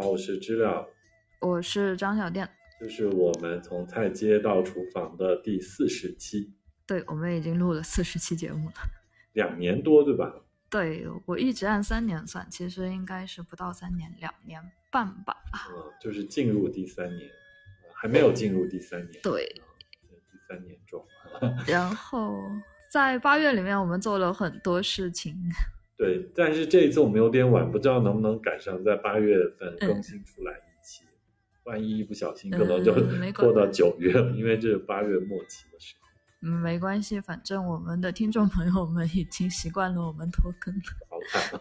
我是知了，我是张小店。这是我们从菜街到厨房的第四十期。对，我们已经录了四十期节目了，两年多，对吧？对，我一直按三年算，其实应该是不到三年，两年半吧。嗯，就是进入第三年，还没有进入第三年。对，第三年中。然后在八月里面，我们做了很多事情。对，但是这一次我们有点晚，不知道能不能赶上在八月份更新出来一期。万一一不小心，可能就 拖到九月了，因为这是八月末期的时候。嗯，没关系，反正我们的听众朋友们已经习惯了我们拖更。好惨。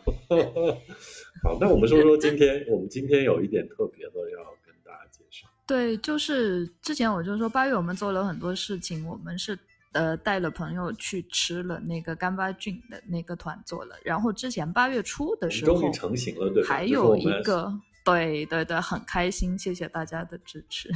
好，那我们说说今天，我们今天有一点特别的要跟大家介绍。对，就是之前我就说八月我们做了很多事情，我们是。呃，带了朋友去吃了那个干巴菌的那个团座了，然后之前八月初的时候终于成型了，对还有一个，对对对，很开心，谢谢大家的支持。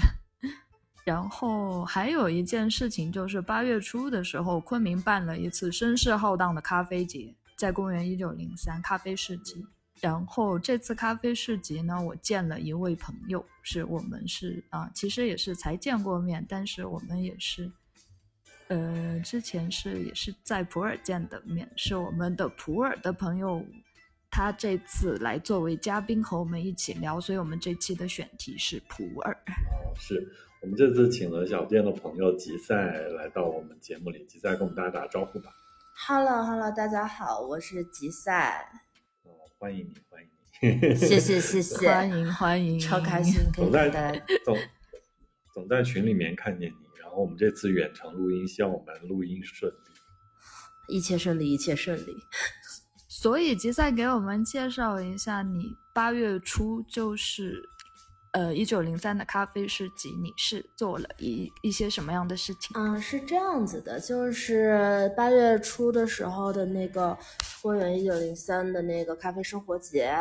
然后还有一件事情就是八月初的时候，昆明办了一次声势浩荡的咖啡节，在公元一九零三咖啡市集。然后这次咖啡市集呢，我见了一位朋友，是我们是啊，其实也是才见过面，但是我们也是。呃，之前是也是在普洱见的面，是我们的普洱的朋友，他这次来作为嘉宾和我们一起聊，所以我们这期的选题是普洱。哦，是我们这次请了小店的朋友吉赛来到我们节目里，吉赛跟我们大家打招呼吧。Hello，Hello，大家好，我是吉赛。哦，欢迎你，欢迎你，谢谢谢谢，欢迎欢迎，超开心，总在总总在群里面看见你。我们这次远程录音，希望我们录音顺利，一切顺利，一切顺利。所以吉赛给我们介绍一下，你八月初就是呃一九零三的咖啡市集，你是做了一一些什么样的事情？嗯，是这样子的，就是八月初的时候的那个公元一九零三的那个咖啡生活节。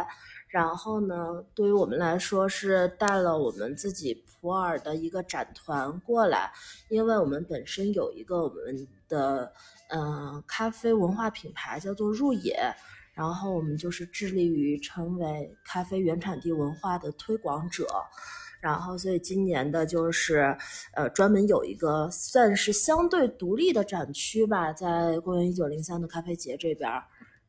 然后呢，对于我们来说是带了我们自己普洱的一个展团过来，因为我们本身有一个我们的嗯咖啡文化品牌叫做入野，然后我们就是致力于成为咖啡原产地文化的推广者，然后所以今年的就是呃专门有一个算是相对独立的展区吧，在公元一九零三的咖啡节这边。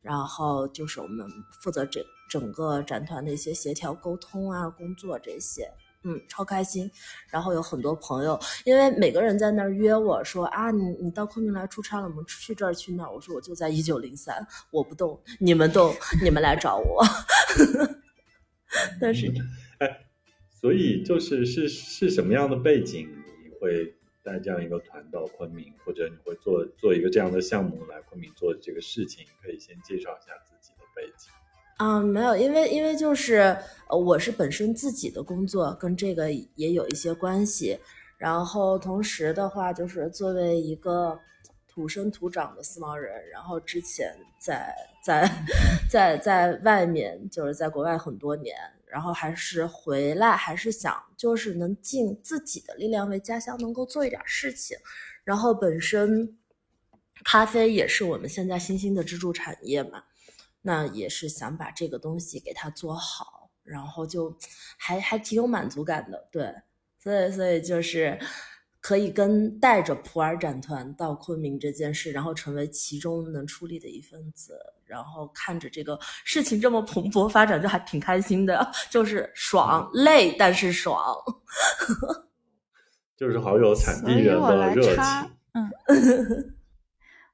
然后就是我们负责整整个展团的一些协调沟通啊工作这些，嗯，超开心。然后有很多朋友，因为每个人在那儿约我说啊，你你到昆明来出差了，我们去这儿去那儿。我说我就在一九零三，我不动，你们动，你们来找我。但是，哎，所以就是是是什么样的背景你会？带这样一个团到昆明，或者你会做做一个这样的项目来昆明做这个事情，可以先介绍一下自己的背景。啊，没有，因为因为就是呃，我是本身自己的工作跟这个也有一些关系，然后同时的话就是作为一个土生土长的思茅人，然后之前在在 在在外面就是在国外很多年。然后还是回来，还是想就是能尽自己的力量为家乡能够做一点事情。然后本身咖啡也是我们现在新兴的支柱产业嘛，那也是想把这个东西给它做好，然后就还还挺有满足感的。对，所以所以就是可以跟带着普洱展团到昆明这件事，然后成为其中能出力的一份子。然后看着这个事情这么蓬勃发展，就还挺开心的，就是爽累，但是爽，就是好有产地人的热情。嗯，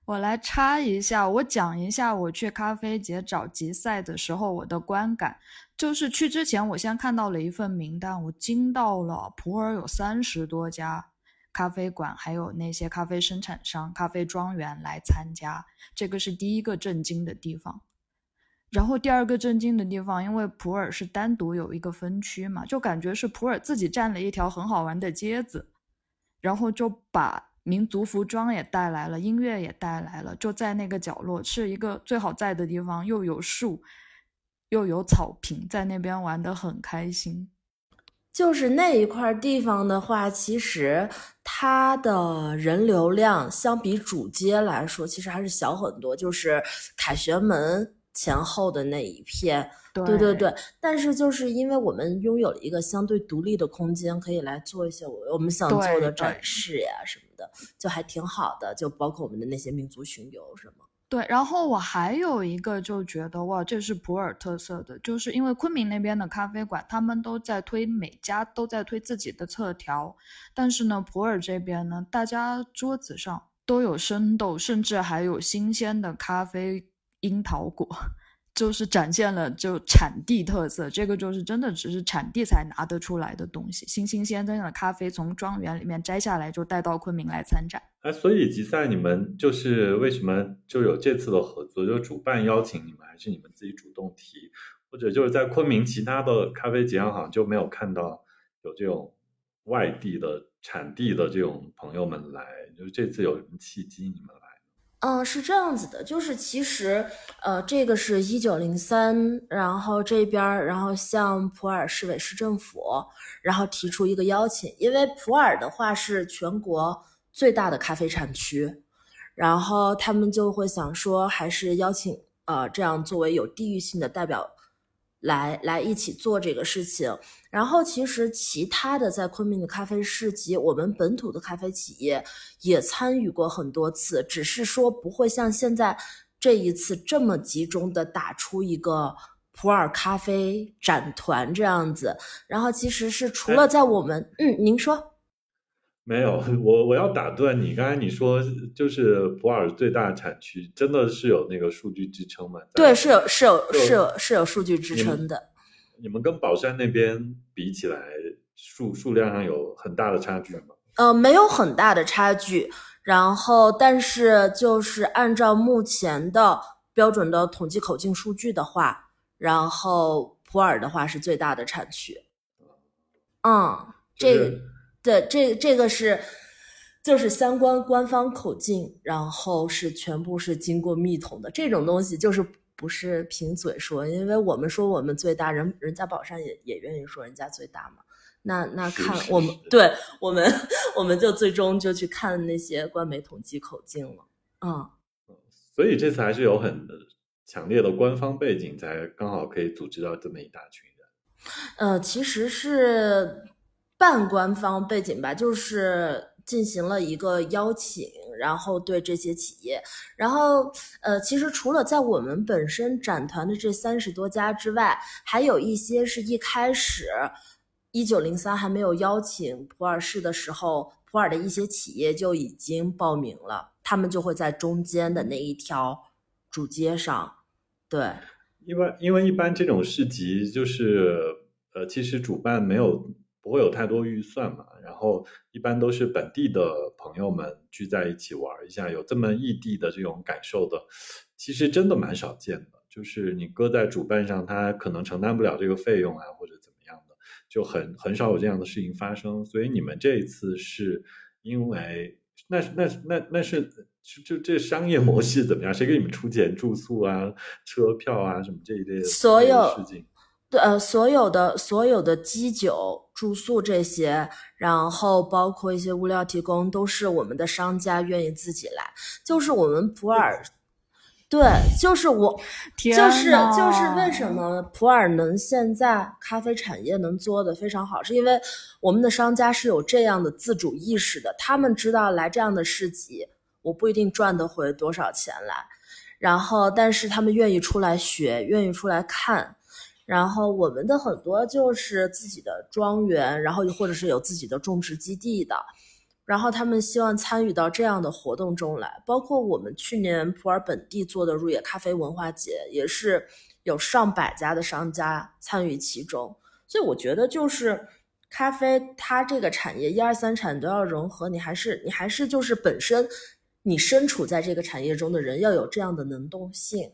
我来插一下，我讲一下我去咖啡节找集赛的时候我的观感。就是去之前，我先看到了一份名单，我惊到了，普洱有三十多家。咖啡馆还有那些咖啡生产商、咖啡庄园来参加，这个是第一个震惊的地方。然后第二个震惊的地方，因为普洱是单独有一个分区嘛，就感觉是普洱自己占了一条很好玩的街子，然后就把民族服装也带来了，音乐也带来了，就在那个角落是一个最好在的地方，又有树，又有草坪，在那边玩得很开心。就是那一块地方的话，其实它的人流量相比主街来说，其实还是小很多。就是凯旋门前后的那一片。对对对对，但是就是因为我们拥有了一个相对独立的空间，可以来做一些我我们想做的展示呀什么的，就还挺好的。就包括我们的那些民族巡游什么。对，然后我还有一个就觉得哇，这是普洱特色的，就是因为昆明那边的咖啡馆，他们都在推，每家都在推自己的特调，但是呢，普洱这边呢，大家桌子上都有生豆，甚至还有新鲜的咖啡樱桃果，就是展现了就产地特色，这个就是真的只是产地才拿得出来的东西，新新鲜的咖啡从庄园里面摘下来就带到昆明来参展。哎，所以吉赛你们就是为什么就有这次的合作？就主办邀请你们，还是你们自己主动提？或者就是在昆明其他的咖啡节上好像就没有看到有这种外地的产地的这种朋友们来，就是这次有什么契机你们？嗯，是这样子的，就是其实，呃，这个是一九零三，然后这边，然后向普洱市委市政府，然后提出一个邀请，因为普洱的话是全国最大的咖啡产区，然后他们就会想说，还是邀请呃这样作为有地域性的代表来来一起做这个事情。然后其实其他的在昆明的咖啡市集，我们本土的咖啡企业也参与过很多次，只是说不会像现在这一次这么集中的打出一个普洱咖啡展团这样子。然后其实是除了在我们，嗯，您说。没有，我我要打断你。刚才你说就是普洱最大产区，真的是有那个数据支撑吗？对，是有是有是有是有数据支撑的。你们跟宝山那边比起来，数数量上有很大的差距吗？呃，没有很大的差距。然后，但是就是按照目前的标准的统计口径数据的话，然后普洱的话是最大的产区。嗯，这对这这个是就是相关官方口径，然后是全部是经过密统的。这种东西就是不是凭嘴说，因为我们说我们最大，人人家宝山也也愿意说人家最大嘛。那那看我们是对我们我们就最终就去看那些官媒统计口径了。嗯，所以这次还是有很强烈的官方背景，才刚好可以组织到这么一大群人。呃，其实是半官方背景吧，就是进行了一个邀请，然后对这些企业，然后呃，其实除了在我们本身展团的这三十多家之外，还有一些是一开始一九零三还没有邀请普洱市的时候，普洱的一些企业就已经报名了，他们就会在中间的那一条主街上，对。因为因为一般这种市集就是呃，其实主办没有不会有太多预算嘛，然后一般都是本地的朋友们聚在一起玩一下，有这么异地的这种感受的，其实真的蛮少见的。就是你搁在主办上，他可能承担不了这个费用啊，或者怎么样的，就很很少有这样的事情发生。所以你们这一次是因为那那那那是就就这商业模式怎么样？谁给你们出钱住宿啊、车票啊什么这一类的所有事情？对，呃，所有的所有的基酒、住宿这些，然后包括一些物料提供，都是我们的商家愿意自己来。就是我们普洱，对，就是我，就是就是为什么普洱能现在咖啡产业能做的非常好，是因为我们的商家是有这样的自主意识的，他们知道来这样的市集，我不一定赚得回多少钱来，然后但是他们愿意出来学，愿意出来看。然后我们的很多就是自己的庄园，然后或者是有自己的种植基地的，然后他们希望参与到这样的活动中来。包括我们去年普洱本地做的入野咖啡文化节，也是有上百家的商家参与其中。所以我觉得就是咖啡它这个产业一二三产都要融合，你还是你还是就是本身你身处在这个产业中的人要有这样的能动性，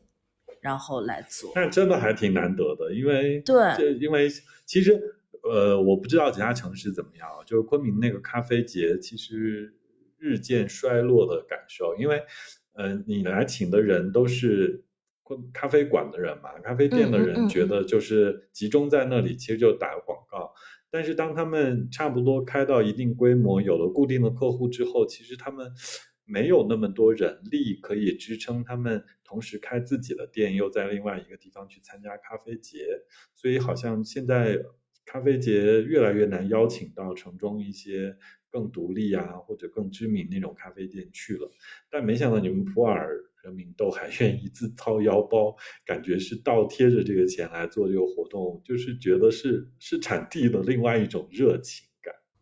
然后来做。但真的还挺难得的，因为对这因为其实呃，我不知道其他城市怎么样，就是昆明那个咖啡节其实日渐衰落的感受，因为呃，你来请的人都是昆咖啡馆的人嘛，咖啡店的嗯嗯嗯人觉得就是集中在那里，其实就打个广告。但是当他们差不多开到一定规模，有了固定的客户之后，其实他们没有那么多人力可以支撑他们同时开自己的店，又在另外一个地方去参加咖啡节，所以好像现在咖啡节越来越难邀请到城中一些更独立啊或者更知名那种咖啡店去了。但没想到你们普洱人民都还愿意自掏腰包，感觉是倒贴着这个钱来做这个活动，就是觉得是是产地的另外一种热情。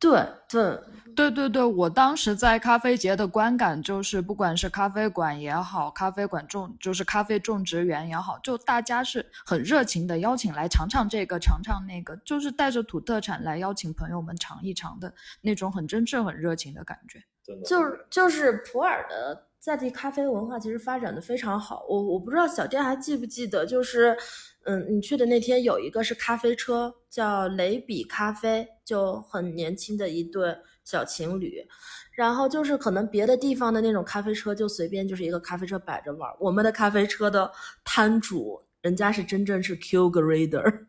对对对对对，我当时在咖啡节的观感就是，不管是咖啡馆也好，咖啡馆种就是咖啡种植园也好，就大家是很热情的邀请来尝尝这个，尝尝那个，就是带着土特产来邀请朋友们尝一尝的那种很真挚、很热情的感觉。就是就是普洱的在地咖啡文化其实发展的非常好。我我不知道小店还记不记得，就是。嗯，你去的那天有一个是咖啡车，叫雷比咖啡，就很年轻的一对小情侣。然后就是可能别的地方的那种咖啡车就随便就是一个咖啡车摆着玩，我们的咖啡车的摊主人家是真正是 Q grader，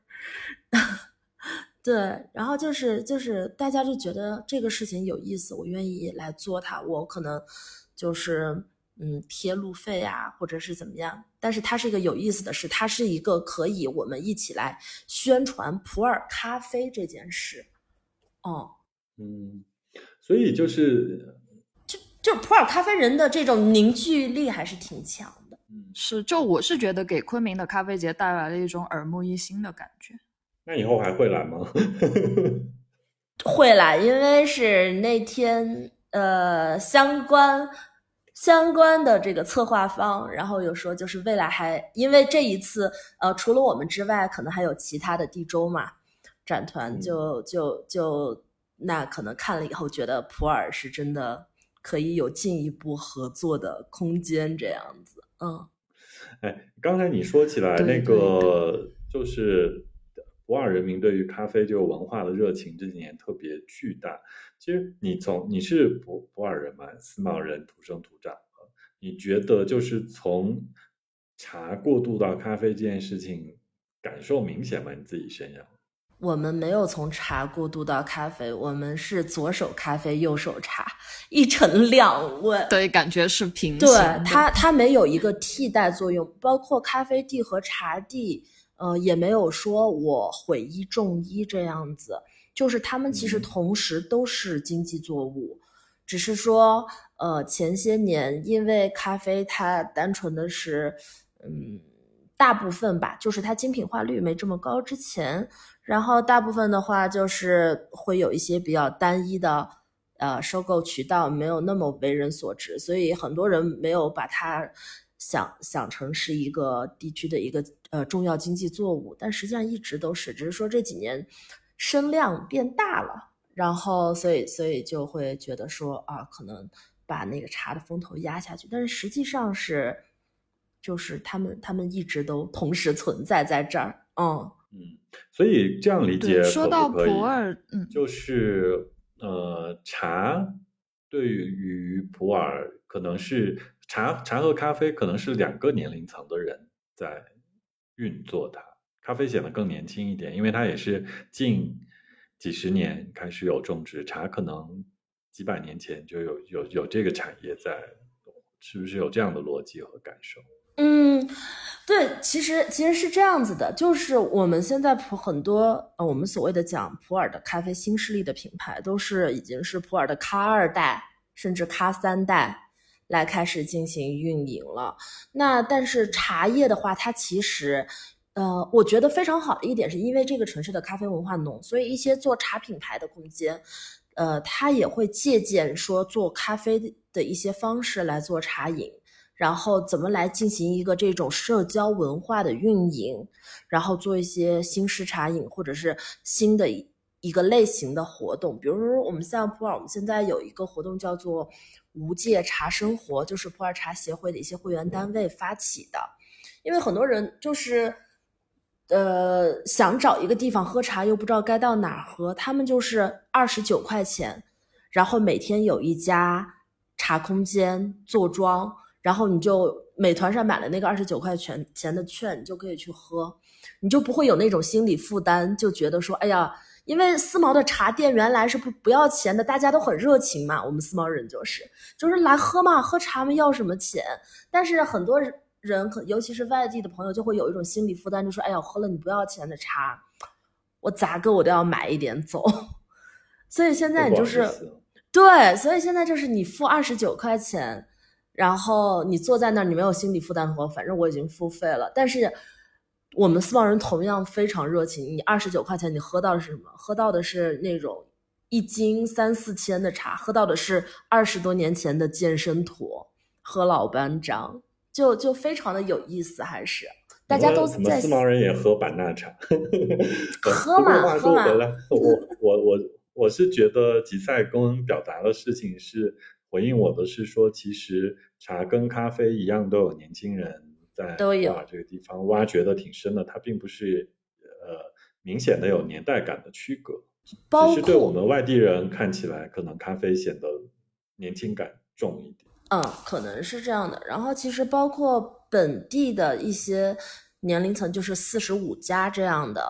对，然后就是就是大家就觉得这个事情有意思，我愿意来做它，我可能就是。嗯，贴路费啊，或者是怎么样？但是它是一个有意思的事，它是一个可以我们一起来宣传普洱咖啡这件事。哦，嗯，所以就是就就普洱咖啡人的这种凝聚力还是挺强的。嗯，是，就我是觉得给昆明的咖啡节带来了一种耳目一新的感觉。那以后还会来吗？会来，因为是那天呃相关。相关的这个策划方，然后有说就是未来还因为这一次，呃，除了我们之外，可能还有其他的地州嘛，展团就就就那可能看了以后觉得普洱是真的可以有进一步合作的空间，这样子，嗯。哎，刚才你说起来那个就是。普洱人民对于咖啡这个文化的热情这几年特别巨大。其实你从你是普普洱人嘛，思茅人土生土长，你觉得就是从茶过渡到咖啡这件事情感受明显吗？你自己身上？我们没有从茶过渡到咖啡，我们是左手咖啡，右手茶，一成两问。对，感觉是平行。对它，它没有一个替代作用，包括咖啡地和茶地。呃，也没有说我毁一重一这样子，就是他们其实同时都是经济作物，只是说，呃，前些年因为咖啡它单纯的是，嗯，大部分吧，就是它精品化率没这么高之前，然后大部分的话就是会有一些比较单一的，呃，收购渠道没有那么为人所知，所以很多人没有把它。想想成是一个地区的一个呃重要经济作物，但实际上一直都是，只是说这几年声量变大了，然后所以所以就会觉得说啊，可能把那个茶的风头压下去，但是实际上是就是他们他们一直都同时存在在这儿，嗯嗯，所以这样理解说到普洱，嗯，就是呃茶对于普洱可能是。茶茶和咖啡可能是两个年龄层的人在运作它，咖啡显得更年轻一点，因为它也是近几十年开始有种植，茶可能几百年前就有有有这个产业在，是不是有这样的逻辑和感受？嗯，对，其实其实是这样子的，就是我们现在普很多呃，我们所谓的讲普洱的咖啡新势力的品牌，都是已经是普洱的咖二代甚至咖三代。来开始进行运营了。那但是茶叶的话，它其实，呃，我觉得非常好的一点，是因为这个城市的咖啡文化浓，所以一些做茶品牌的空间，呃，它也会借鉴说做咖啡的一些方式来做茶饮，然后怎么来进行一个这种社交文化的运营，然后做一些新式茶饮或者是新的一个类型的活动，比如说我们像普洱，我们现在有一个活动叫做。无界茶生活就是普洱茶协会的一些会员单位发起的，因为很多人就是，呃，想找一个地方喝茶又不知道该到哪喝，他们就是二十九块钱，然后每天有一家茶空间坐庄，然后你就美团上买了那个二十九块钱钱的券，你就可以去喝，你就不会有那种心理负担，就觉得说，哎呀。因为思茅的茶店原来是不不要钱的，大家都很热情嘛。我们思茅人就是就是来喝嘛，喝茶嘛，要什么钱？但是很多人，可尤其是外地的朋友，就会有一种心理负担，就说：“哎呀，喝了你不要钱的茶，我咋个我都要买一点走。”所以现在你就是对，所以现在就是你付二十九块钱，然后你坐在那儿，你没有心理负担的话反正我已经付费了，但是。我们四方人同样非常热情。你二十九块钱，你喝到的是什么？喝到的是那种一斤三四千的茶，喝到的是二十多年前的健身坨和老班章，就就非常的有意思。还是大家都在四毛人也喝版纳茶，喝嘛喝嘛。我我我我是觉得吉赛公表达的事情是回应我的是说，其实茶跟咖啡一样，都有年轻人。在都有这个地方挖掘的挺深的，它并不是呃明显的有年代感的区隔，只是对我们外地人看起来，可能咖啡显得年轻感重一点。嗯，可能是这样的。然后其实包括本地的一些年龄层，就是四十五加这样的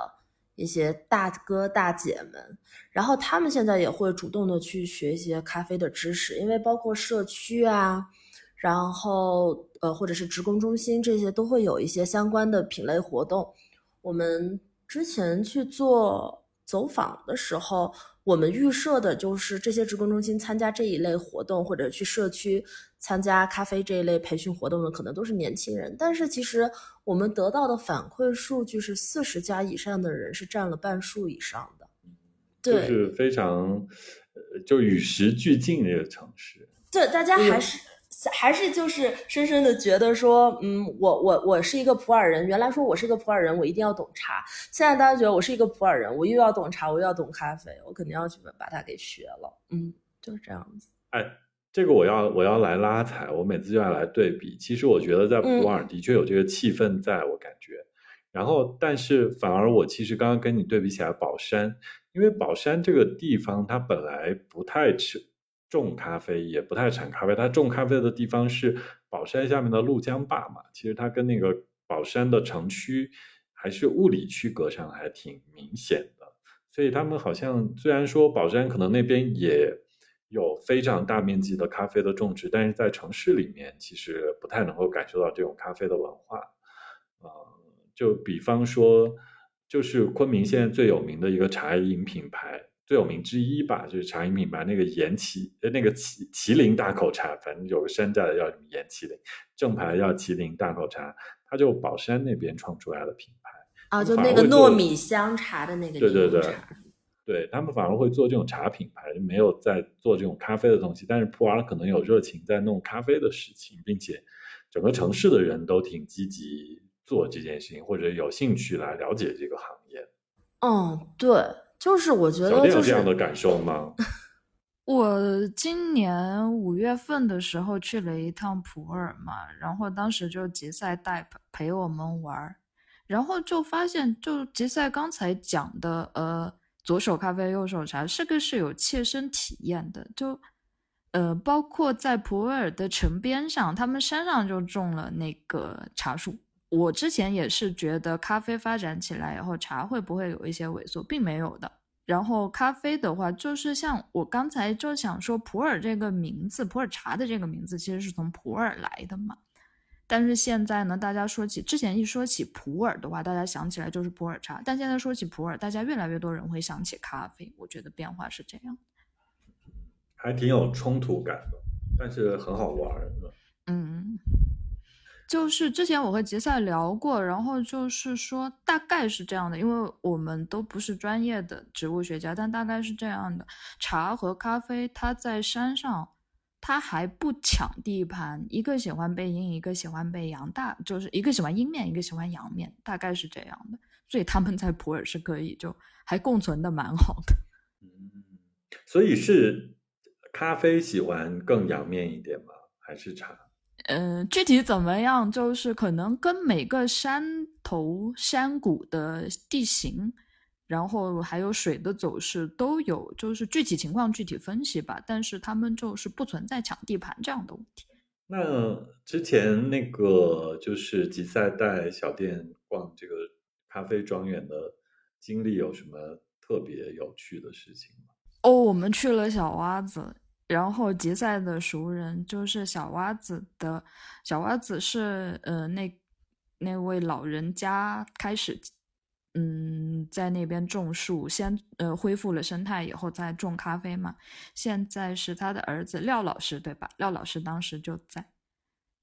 一些大哥大姐们，然后他们现在也会主动的去学一些咖啡的知识，因为包括社区啊。然后，呃，或者是职工中心这些都会有一些相关的品类活动。我们之前去做走访的时候，我们预设的就是这些职工中心参加这一类活动，或者去社区参加咖啡这一类培训活动的，可能都是年轻人。但是其实我们得到的反馈数据是，四十加以上的人是占了半数以上的。对，就是非常，呃，就与时俱进这个城市。对，大家还是。还是就是深深的觉得说，嗯，我我我是一个普洱人。原来说我是一个普洱人，我一定要懂茶。现在大家觉得我是一个普洱人，我又要懂茶，我又要懂咖啡，我肯定要去把它给学了。嗯，就是这样子。哎，这个我要我要来拉踩，我每次就要来对比。其实我觉得在普洱的确有这个气氛，在我感觉。然后，但是反而我其实刚刚跟你对比起来，宝山，因为宝山这个地方它本来不太吃。种咖啡也不太产咖啡，它种咖啡的地方是宝山下面的鹭江坝嘛。其实它跟那个宝山的城区还是物理区隔上还挺明显的。所以他们好像虽然说宝山可能那边也有非常大面积的咖啡的种植，但是在城市里面其实不太能够感受到这种咖啡的文化。呃，就比方说，就是昆明现在最有名的一个茶饮品牌。最有名之一吧，就是茶饮品牌那个岩麒，呃，那个麒麒麟大口茶，反正有个山寨的叫什么岩麒麟，正牌叫麒麟大口茶，它就宝山那边创出来的品牌啊，就那个糯米香茶的那个对对对，对他们反而会做这种茶品牌，就没有在做这种咖啡的东西，但是普洱可能有热情在弄咖啡的事情，并且整个城市的人都挺积极做这件事情，或者有兴趣来了解这个行业。嗯，对。就是我觉得，有这样的感受吗？我今年五月份的时候去了一趟普洱嘛，然后当时就杰赛带陪我们玩，然后就发现，就杰赛刚才讲的，呃，左手咖啡，右手茶，这个是有切身体验的。就，呃，包括在普洱的城边上，他们山上就种了那个茶树。我之前也是觉得咖啡发展起来以后，茶会不会有一些萎缩，并没有的。然后咖啡的话，就是像我刚才就想说，普洱这个名字，普洱茶的这个名字其实是从普洱来的嘛。但是现在呢，大家说起之前一说起普洱的话，大家想起来就是普洱茶。但现在说起普洱，大家越来越多人会想起咖啡。我觉得变化是这样，还挺有冲突感的，但是很好玩嗯。就是之前我和杰赛聊过，然后就是说大概是这样的，因为我们都不是专业的植物学家，但大概是这样的：茶和咖啡，它在山上，它还不抢地盘，一个喜欢背阴，一个喜欢背阳，大就是一个喜欢阴面，一个喜欢阳面，大概是这样的。所以他们在普洱是可以就还共存的蛮好的。嗯，所以是咖啡喜欢更阳面一点吗？还是茶？嗯，具体怎么样，就是可能跟每个山头山谷的地形，然后还有水的走势都有，就是具体情况具体分析吧。但是他们就是不存在抢地盘这样的问题。那之前那个就是吉赛带小店逛这个咖啡庄园的经历有什么特别有趣的事情吗？哦，我们去了小洼子，然后吉赛的熟人就是小蛙子的，小蛙子是呃那那位老人家开始。嗯，在那边种树，先呃恢复了生态以后再种咖啡嘛。现在是他的儿子廖老师，对吧？廖老师当时就在，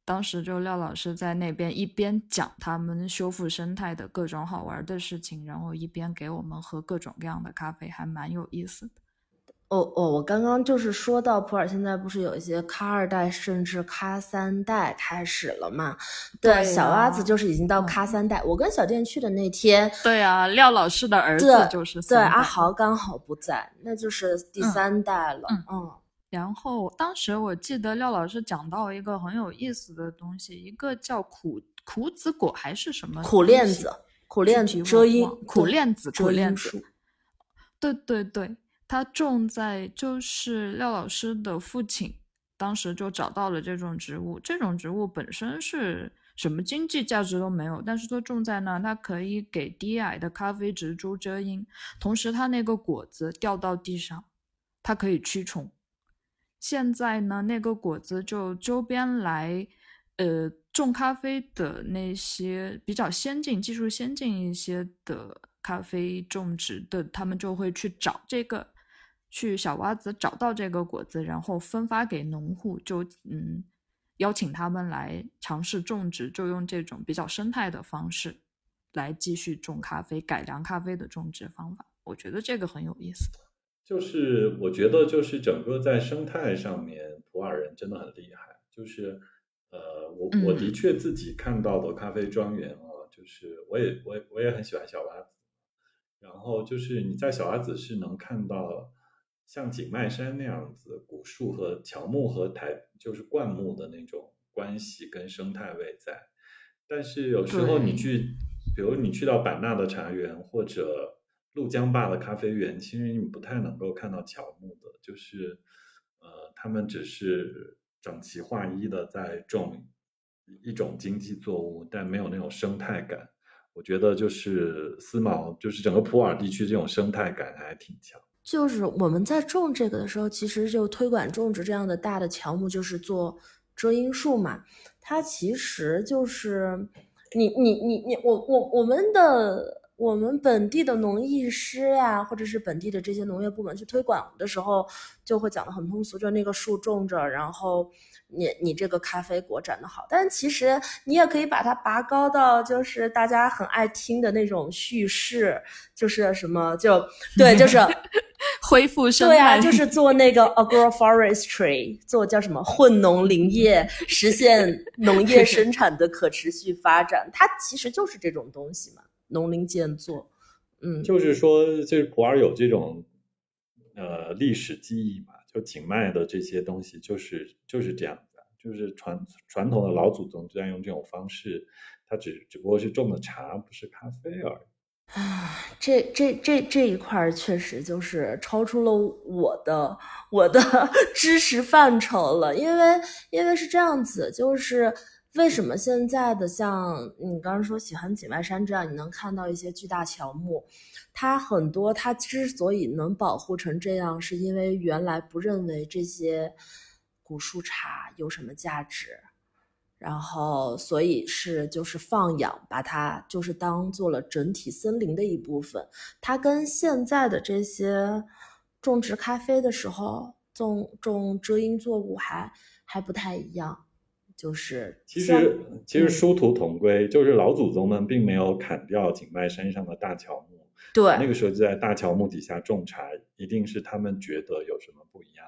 当时就廖老师在那边一边讲他们修复生态的各种好玩的事情，然后一边给我们喝各种各样的咖啡，还蛮有意思的。哦哦，我刚刚就是说到普洱，现在不是有一些咖二代甚至咖三代开始了嘛？对，小蛙子就是已经到咖三代。我跟小店去的那天，对啊，廖老师的儿子就是对阿豪刚好不在，那就是第三代了。嗯，然后当时我记得廖老师讲到一个很有意思的东西，一个叫苦苦子果还是什么苦链子，苦链子遮阴，苦链子，苦链子。对对对。他种在就是廖老师的父亲，当时就找到了这种植物。这种植物本身是什么经济价值都没有，但是它种在那，它可以给低矮的咖啡植株遮阴，同时它那个果子掉到地上，它可以驱虫。现在呢，那个果子就周边来，呃，种咖啡的那些比较先进、技术先进一些的咖啡种植的，他们就会去找这个。去小洼子找到这个果子，然后分发给农户，就嗯邀请他们来尝试种植，就用这种比较生态的方式来继续种咖啡，改良咖啡的种植方法。我觉得这个很有意思。就是我觉得，就是整个在生态上面，普洱人真的很厉害。就是呃，我我的确自己看到的咖啡庄园啊，就是我也我我也很喜欢小洼子，然后就是你在小洼子是能看到。像景迈山那样子，古树和乔木和台就是灌木的那种关系跟生态位在，但是有时候你去，比如你去到版纳的茶园或者怒江坝的咖啡园，其实你不太能够看到乔木的，就是呃，他们只是整齐划一的在种一种经济作物，但没有那种生态感。我觉得就是思茅，就是整个普洱地区这种生态感还挺强。就是我们在种这个的时候，其实就推广种植这样的大的乔木，就是做遮阴树嘛。它其实就是你你你你我我我们的我们本地的农艺师呀，或者是本地的这些农业部门去推广的时候，就会讲的很通俗，就那个树种着，然后。你你这个咖啡果长得好，但其实你也可以把它拔高到就是大家很爱听的那种叙事，就是什么就对，就是 恢复生态，对啊，就是做那个 agroforestry，做叫什么混农林业，实现农业生产的可持续发展，它其实就是这种东西嘛，农林建作，嗯，就是说，就是普洱有这种呃历史记忆嘛。就景迈的这些东西，就是就是这样的，就是传传统的老祖宗就在用这种方式，他只只不过是种的茶，不是咖啡而已。啊，这这这这一块确实就是超出了我的我的 知识范畴了，因为因为是这样子，就是为什么现在的像你刚刚说喜欢井外山这样，你能看到一些巨大乔木。它很多，它之所以能保护成这样，是因为原来不认为这些古树茶有什么价值，然后所以是就是放养，把它就是当做了整体森林的一部分。它跟现在的这些种植咖啡的时候种种遮阴作物还还不太一样，就是其实其实殊途同归，就是老祖宗们并没有砍掉景迈山上的大乔木。对，那个时候就在大乔木底下种茶，一定是他们觉得有什么不一样。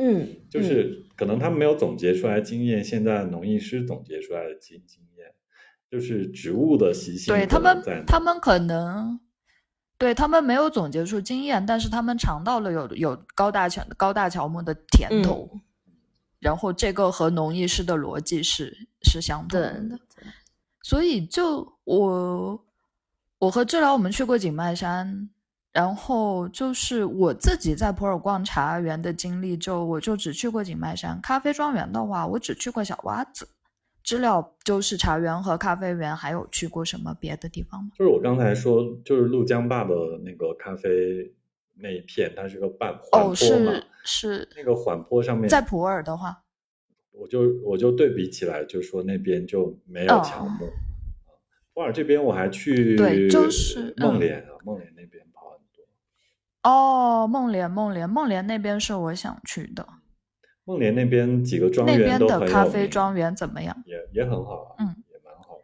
嗯，就是可能他们没有总结出来经验，现在农艺师总结出来的经经验，就是植物的习性。对他们，他们可能对他们没有总结出经验，但是他们尝到了有有高大乔高大乔木的甜头，然后这个和农艺师的逻辑是是相同的，所以就我。我和治疗我们去过景迈山，然后就是我自己在普洱逛茶园的经历，就我就只去过景迈山。咖啡庄园的话，我只去过小洼子，知了就是茶园和咖啡园，还有去过什么别的地方吗？就是我刚才说，就是陆江坝的那个咖啡那一片，它是个半缓坡哦，嘛，是是，那个缓坡上面，在普洱的话，我就我就对比起来，就说那边就没有乔木。普洱这边我还去，哦对就是嗯孟连啊，孟连那边。哦，梦莲，梦莲，梦莲那边是我想去的，梦莲那边几个庄那园都边的咖啡庄园怎么样？也也很好啊，嗯，也蛮好的。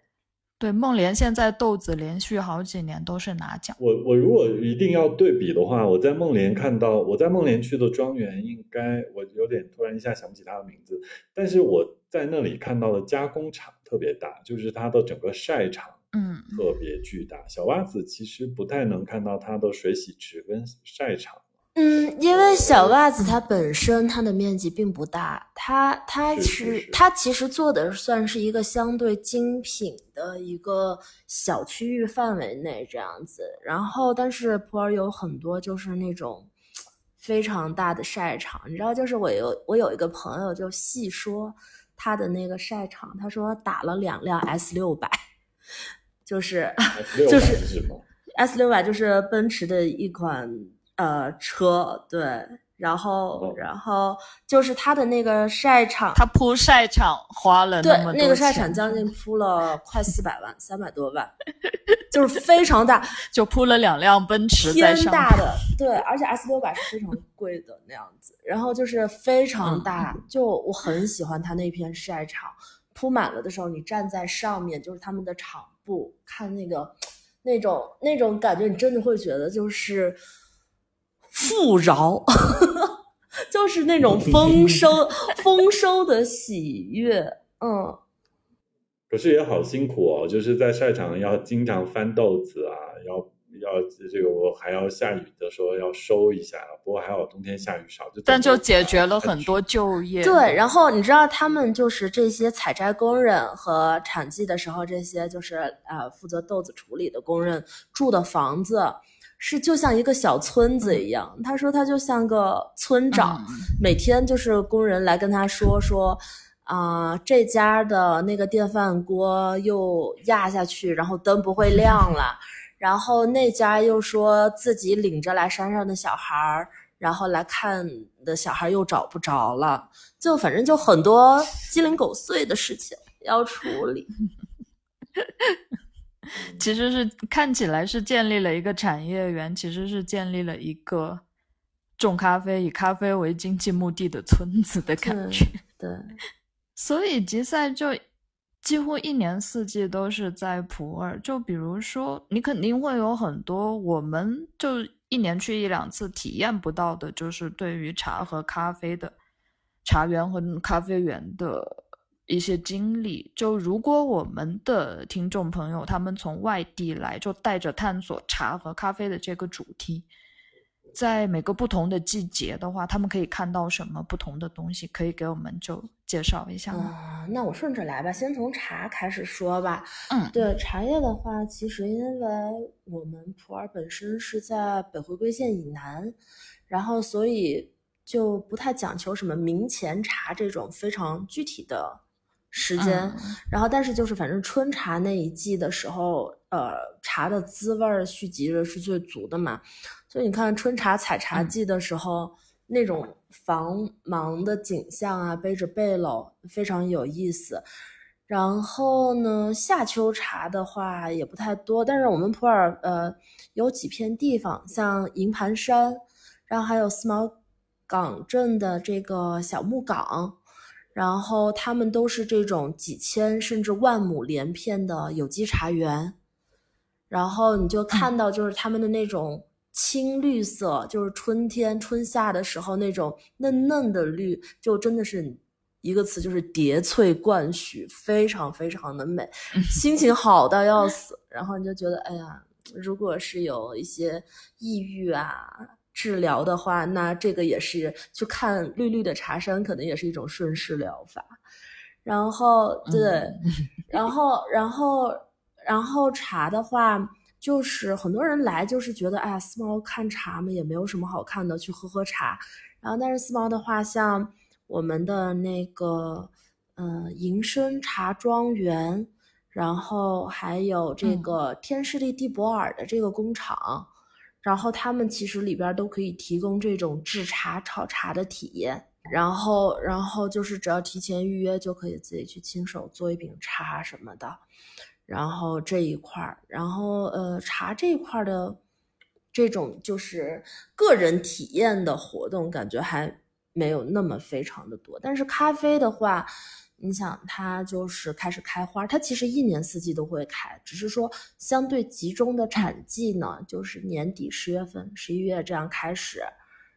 对，梦莲现在豆子连续好几年都是拿奖。我我如果一定要对比的话，我在梦莲看到，我在梦莲去的庄园，应该我有点突然一下想不起它的名字，但是我在那里看到的加工厂特别大，就是它的整个晒场嗯，特别巨大。小袜子其实不太能看到它的水洗池跟晒场，嗯，因为小袜子它本身它的面积并不大，它它是它其实做的算是一个相对精品的一个小区域范围内这样子。然后，但是普洱有很多就是那种非常大的晒场，你知道，就是我有我有一个朋友就细说他的那个晒场，他说打了两辆 S 六百，就是就是？S 六百就是奔驰的一款呃车，对，然后、哦然后就是它的那个晒场，它铺晒场花了对那么多那个晒场将近铺了快四百万，三百多万，就是非常大，就铺了两辆奔驰在天上面。大的，对，而且 S 六百是非常贵的那样子，然后就是非常大，嗯就我很喜欢它那片晒场，铺满了的时候，你站在上面，就是他们的场部看那个那种那种感觉，你真的会觉得就是富饶。就是那种丰收、丰收的喜悦，嗯，可是也好辛苦哦，就是在晒场要经常翻豆子啊，要要这个我还要下雨的时候要收一下，不过还好冬天下雨少，就但就解决了很多就业。对，然后你知道他们就是这些采摘工人和产季的时候，这些就是呃负责豆子处理的工人住的房子，是就像一个小村子一样。他说他就像个村长，嗯每天就是工人来跟他说说。啊、这家的那个电饭锅又压下去，然后灯不会亮了。然后那家又说自己领着来山上的小孩儿，然后来看的小孩又找不着了。就反正就很多鸡零狗碎的事情要处理。其实是看起来是建立了一个产业园，其实是建立了一个种咖啡、以咖啡为经济目的的村子的感对觉。对，所以吉赛就几乎一年四季都是在普洱。就比如说，你肯定会有很多我们就一年去一两次体验不到的，就是对于茶和咖啡的茶园和咖啡园的一些经历。就如果我们的听众朋友他们从外地来，就带着探索茶和咖啡的这个主题。在每个不同的季节的话，他们可以看到什么不同的东西？可以给我们就介绍一下吗？啊、那我顺着来吧，先从茶开始说吧。嗯，对茶叶的话，其实因为我们普洱本身是在北回归线以南，然后所以就不太讲求什么明前茶这种非常具体的时间。嗯然后，但是就是反正春茶那一季的时候，呃，茶的滋味儿蓄积的是最足的嘛。所以你看春茶采茶嗯。季的时候，那种繁忙的景象啊，背着背篓非常有意思。然后呢，夏秋茶的话也不太多，但是我们普洱呃有几片地方，像营盘山，然后还有思茅港镇的这个小木港，然后他们都是这种几千甚至万亩连片的有机茶园，然后你就看到就是他们的那种青绿色，就是春天春夏的时候那种嫩嫩的绿，就真的是一个词，就是叠翠冠许，非常非常的美，心情好到要死。然后你就觉得，哎呀，如果是有一些抑郁啊。治疗的话，那这个也是去看绿绿的茶山，可能也是一种顺势疗法。然后对，嗯然后然后然后茶的话，就是很多人来就是觉得，哎呀，思茅看茶嘛也没有什么好看的，去喝喝茶。然后但是思茅的话，像我们的那个嗯银生茶庄园，然后还有这嗯个天士力蒂博尔的这个工厂，然后他们其实里边都可以提供这种制茶、炒茶的体验。然后，然后就是只要提前预约，就可以自己去亲手做一饼茶什么的。然后这一块儿，然后呃，茶这一块的这种就是个人体验的活动，感觉还没有那么非常的多。但是咖啡的话，你想它就是开始开花，它其实一年四季都会开，只是说相对集中的产季呢，就是年底十月份、十一月这样开始，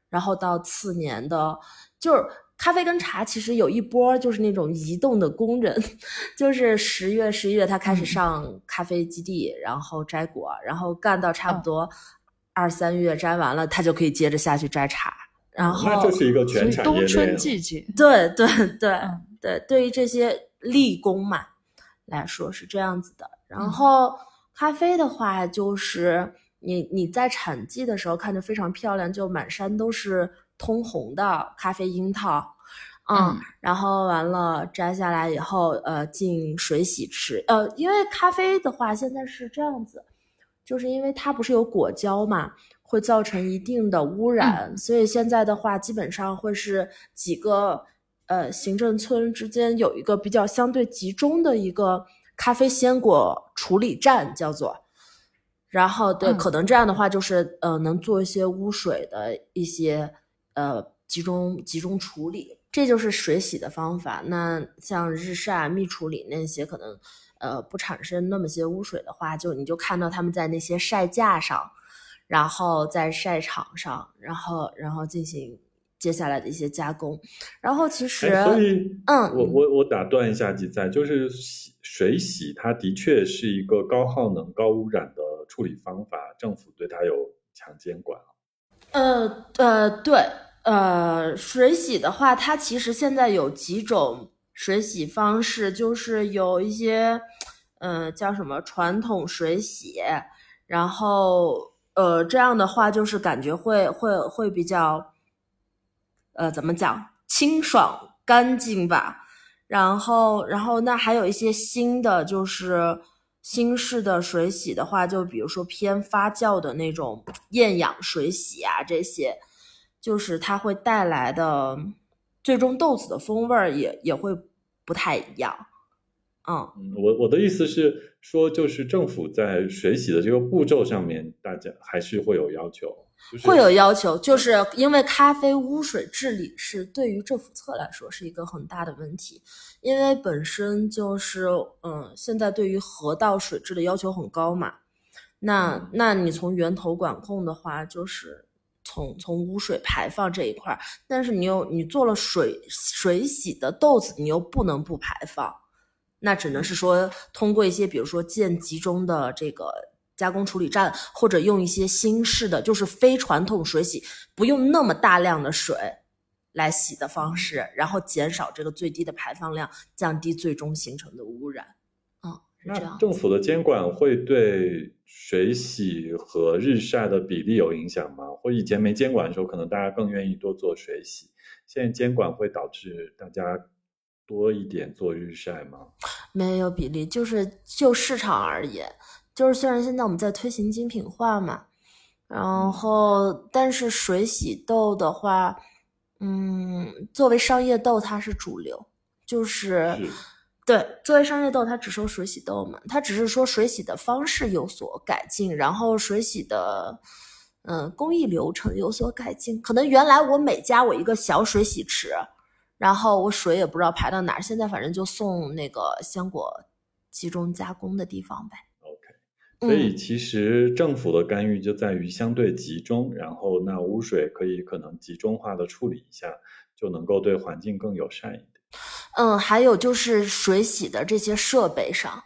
然后到次年的，就是咖啡跟茶其实有一波就是那种移动的工人，就是十月、十一月他开始嗯。上咖啡基地，然后摘果，然后干到差不多二三月摘完了，他就可以接着下去摘茶，然后那就是一个全产业冬春。季节，对对对、嗯。对，对于这些立功嘛来说是这样子的。然嗯。后咖啡的话，就是你你在产季的时候看着非常漂亮，就满山都是通红的咖啡樱桃。嗯，嗯然后完了摘下来以后，呃，进水洗吃。呃，因为咖啡的话，现在是这样子，就是因为它不是有果胶嘛，会造成一定的污染，所以现在的话，基本上会是几个呃行政村之间有一个比较相对集中的一个咖啡鲜果处理站，叫做。然后对，嗯可能这样的话，就是呃，能做一些污水的一些呃集中集中处理，这就是水洗的方法。那像日晒、蜜处理那些，可能呃不产生那么些污水的话，就你就看到他们在那些晒架上，然后在晒场上，然后然后进行接下来的一些加工。然后其实，哎，所以，嗯我我我打断一下吉赛，就是洗水洗，它的确是一个高耗能、高污染的处理方法，政府对它有强监管。呃呃，对，呃，水洗的话，它其实现在有几种水洗方式，就是有一些，呃，叫什么传统水洗，然后呃，这样的话就是感觉会会会比较，呃，怎么讲，清爽干净吧。然后，然后那还有一些新的，就是新式的水洗的话，就比如说偏发酵的那种厌氧水洗啊，这些，就是它会带来的最终豆子的风味儿也也会不太一样。嗯，嗯，我我的意思是说，就是政府在水洗的这个步骤上面，大家还是会有要求，就是会有要求，就是因为咖啡污水治理是对于政府侧来说是一个很大的问题，因为本身就是嗯，现在对于河道水质的要求很高嘛，那嗯那你从源头管控的话，就是从从污水排放这一块儿，但是你又你做了水水洗的豆子，你又不能不排放，那只能是说通过一些，比如说建集中的这个加工处理站，或者用一些新式的，就是非传统水洗，不用那么大量的水来洗的方式，然后减少这个最低的排放量，降低最终形成的污染。嗯，是这那样。政府的监管会对水洗和日晒的比例有影响吗？或以前没监管的时候，可能大家更愿意多做水洗，现在监管会导致大家多一点做日晒吗？没有比例，就是就市场而言，就是虽然现在我们在推行精品化嘛，然后但是水洗豆的话，嗯，作为商业豆它是主流，就是是对，作为商业豆它只收水洗豆嘛，它只是说水洗的方式有所改进，然后水洗的。嗯，工艺流程有所改进，可能原来我每家我一个小水洗池，然后我水也不知道排到哪儿，现在反正就送那个鲜果集中加工的地方呗。OK。所以嗯其实政府的干预就在于相对集中，然后那污水可以可能集中化的处理一下，就能够对环境更友善一点。嗯，还有就是水洗的这些设备上，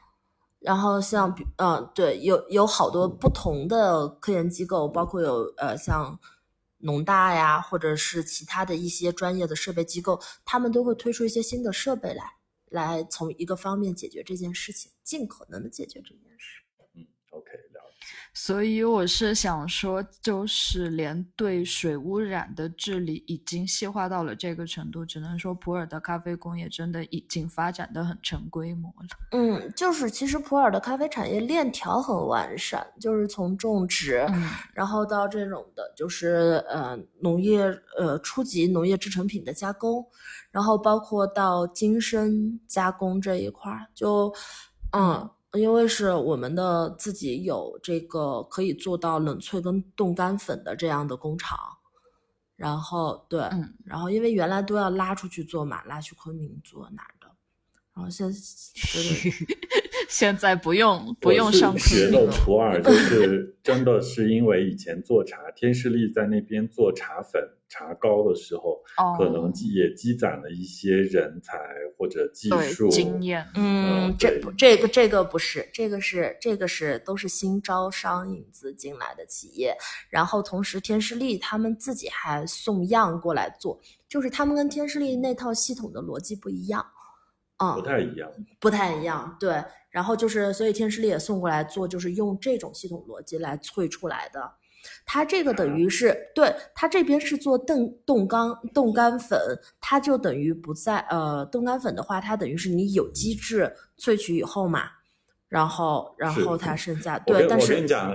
然后像比嗯对，有有好多不同的科研机构，包括有呃像农大呀，或者是其他的一些专业的设备机构，他们都会推出一些新的设备来，来从一个方面解决这件事情，尽可能的解决这件事。所以我是想说，就是连对水污染的治理已经细化到了这个程度，只能说普洱的咖啡工业真的已经发展的很成规模了。嗯，就是其实普洱的咖啡产业链条很完善，就是从种植，嗯然后到这种的，就是呃农业呃初级农业制成品的加工，然后包括到精深加工这一块儿，就嗯，因为是我们的自己有这个可以做到冷萃跟冻干粉的这样的工厂，然后对，嗯然后因为原来都要拉出去做嘛，拉去昆明做哪儿的，然后现在 现在不用不用上觉得昆明了。普洱就是真的是因为以前做茶，天士力在那边做茶粉、茶膏的时候，哦可能积也积攒了一些人才或者技术经验，嗯嗯，这不这个这个不是，这个是这个是都是新招商引资进来的企业，然后同时天士力他们自己还送样过来做，就是他们跟天士力那套系统的逻辑不一样，嗯，不太一样。不太一样，对。然后就是，所以天士力也送过来做，就是用这种系统逻辑来萃出来的。它这个等于是对它这边是做冻冻干冻干粉，它就等于不在呃冻干粉的话，它等于是你有机质萃取以后嘛，然后然后它剩下，对但是我跟你讲，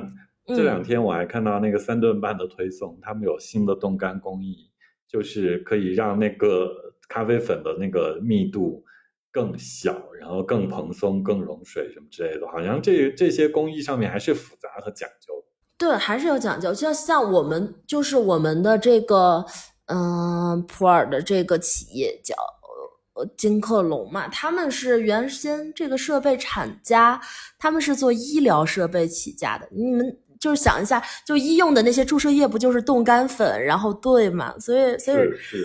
嗯这两天我还看到那个三顿半的推送，他们有新的冻干工艺，就是可以让那个咖啡粉的那个密度更小，然后更蓬松、更溶水什么之类的。好像这这些工艺上面还是复杂和讲究。对，还是有讲究。就像我们，就是我们的这个，嗯、普洱的这个企业叫金克隆嘛，他们是原先这个设备产家，他们是做医疗设备起家的。你们就是想一下，就医用的那些注射液，不就是冻干粉，然后兑嘛？所以，所以，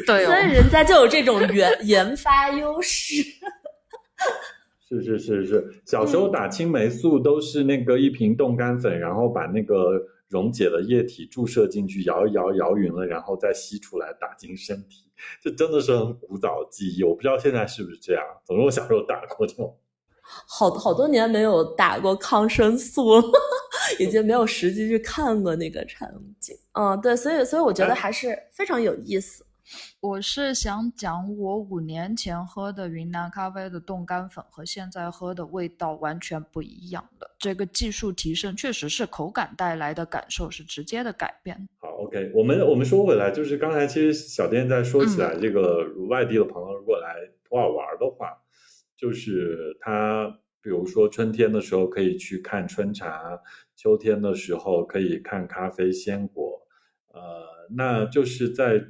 对哦所以人家就有这种研研发优势。是是是是，小时候打青霉素都是那个一瓶冻干粉，然后把那个溶解的液体注射进去，摇一摇，摇匀了，然后再吸出来打进身体。这真的是很古早的记忆，我不知道现在是不是这样。总之我小时候打过这种。好好多年没有打过抗生素了，已经没有实际去看过那个场景。嗯，对，所以所以我觉得还是非常有意思。我是想讲，我五年前喝的云南咖啡的冻干粉和现在喝的味道完全不一样的。这个技术提升确实是口感带来的感受是直接的改变。好，OK，我们我们说回来，就是刚才其实小店在说起嗯来，这个外地的朋友如果来普洱玩的话，就是他比如说春天的时候可以去看春茶，秋天的时候可以看咖啡鲜果，呃，那就是在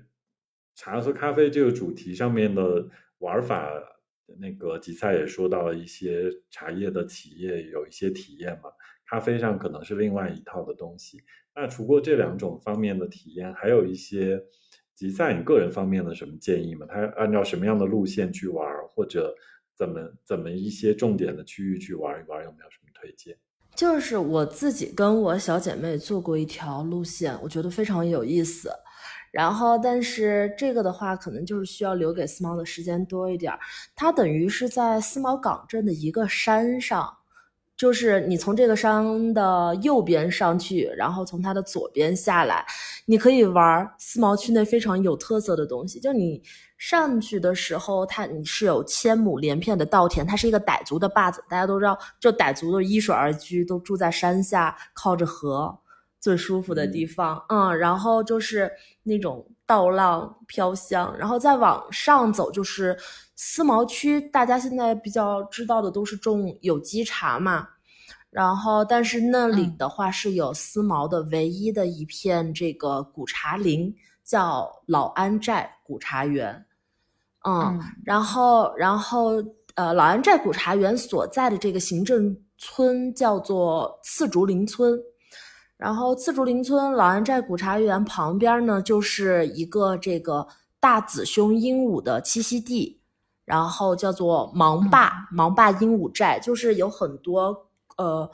茶和咖啡这个主题上面的玩法。那个吉赛也说到了一些茶叶的企业有一些体验嘛，咖啡上可能是另外一套的东西。那除过这两种方面的体验，还有一些吉赛你个人方面的什么建议吗？他按照什么样的路线去玩，或者怎么怎么一些重点的区域去玩一玩，有没有什么推荐？就是我自己跟我小姐妹做过一条路线，我觉得非常有意思。然后，但是这个的话，可能就是需要留给思毛的时间多一点儿。它等于是在思毛港镇的一个山上，就是你从这个山的右边上去，然后从它的左边下来，你可以玩思茅区内非常有特色的东西。就你上去的时候，它你是有千亩连片的稻田，它是一个傣族的坝子，大家都知道，就傣族都依水而居，都住在山下，靠着河。最舒服的地方，嗯，然后就是那种稻浪飘香，然后再往上走就是思茅区，大家现在比较知道的都是种有机茶嘛，然后但是那里的话是有思茅的唯一的一片这个古茶林，叫老安寨古茶园，嗯，嗯然后然后呃老安寨古茶园所在的这个行政村叫做次竹林村。然后次竹林村老安寨古茶园旁边呢，就是一个这个大紫胸鹦鹉的栖息地，然后叫做芒坝芒坝鹦鹉寨，就是有很多呃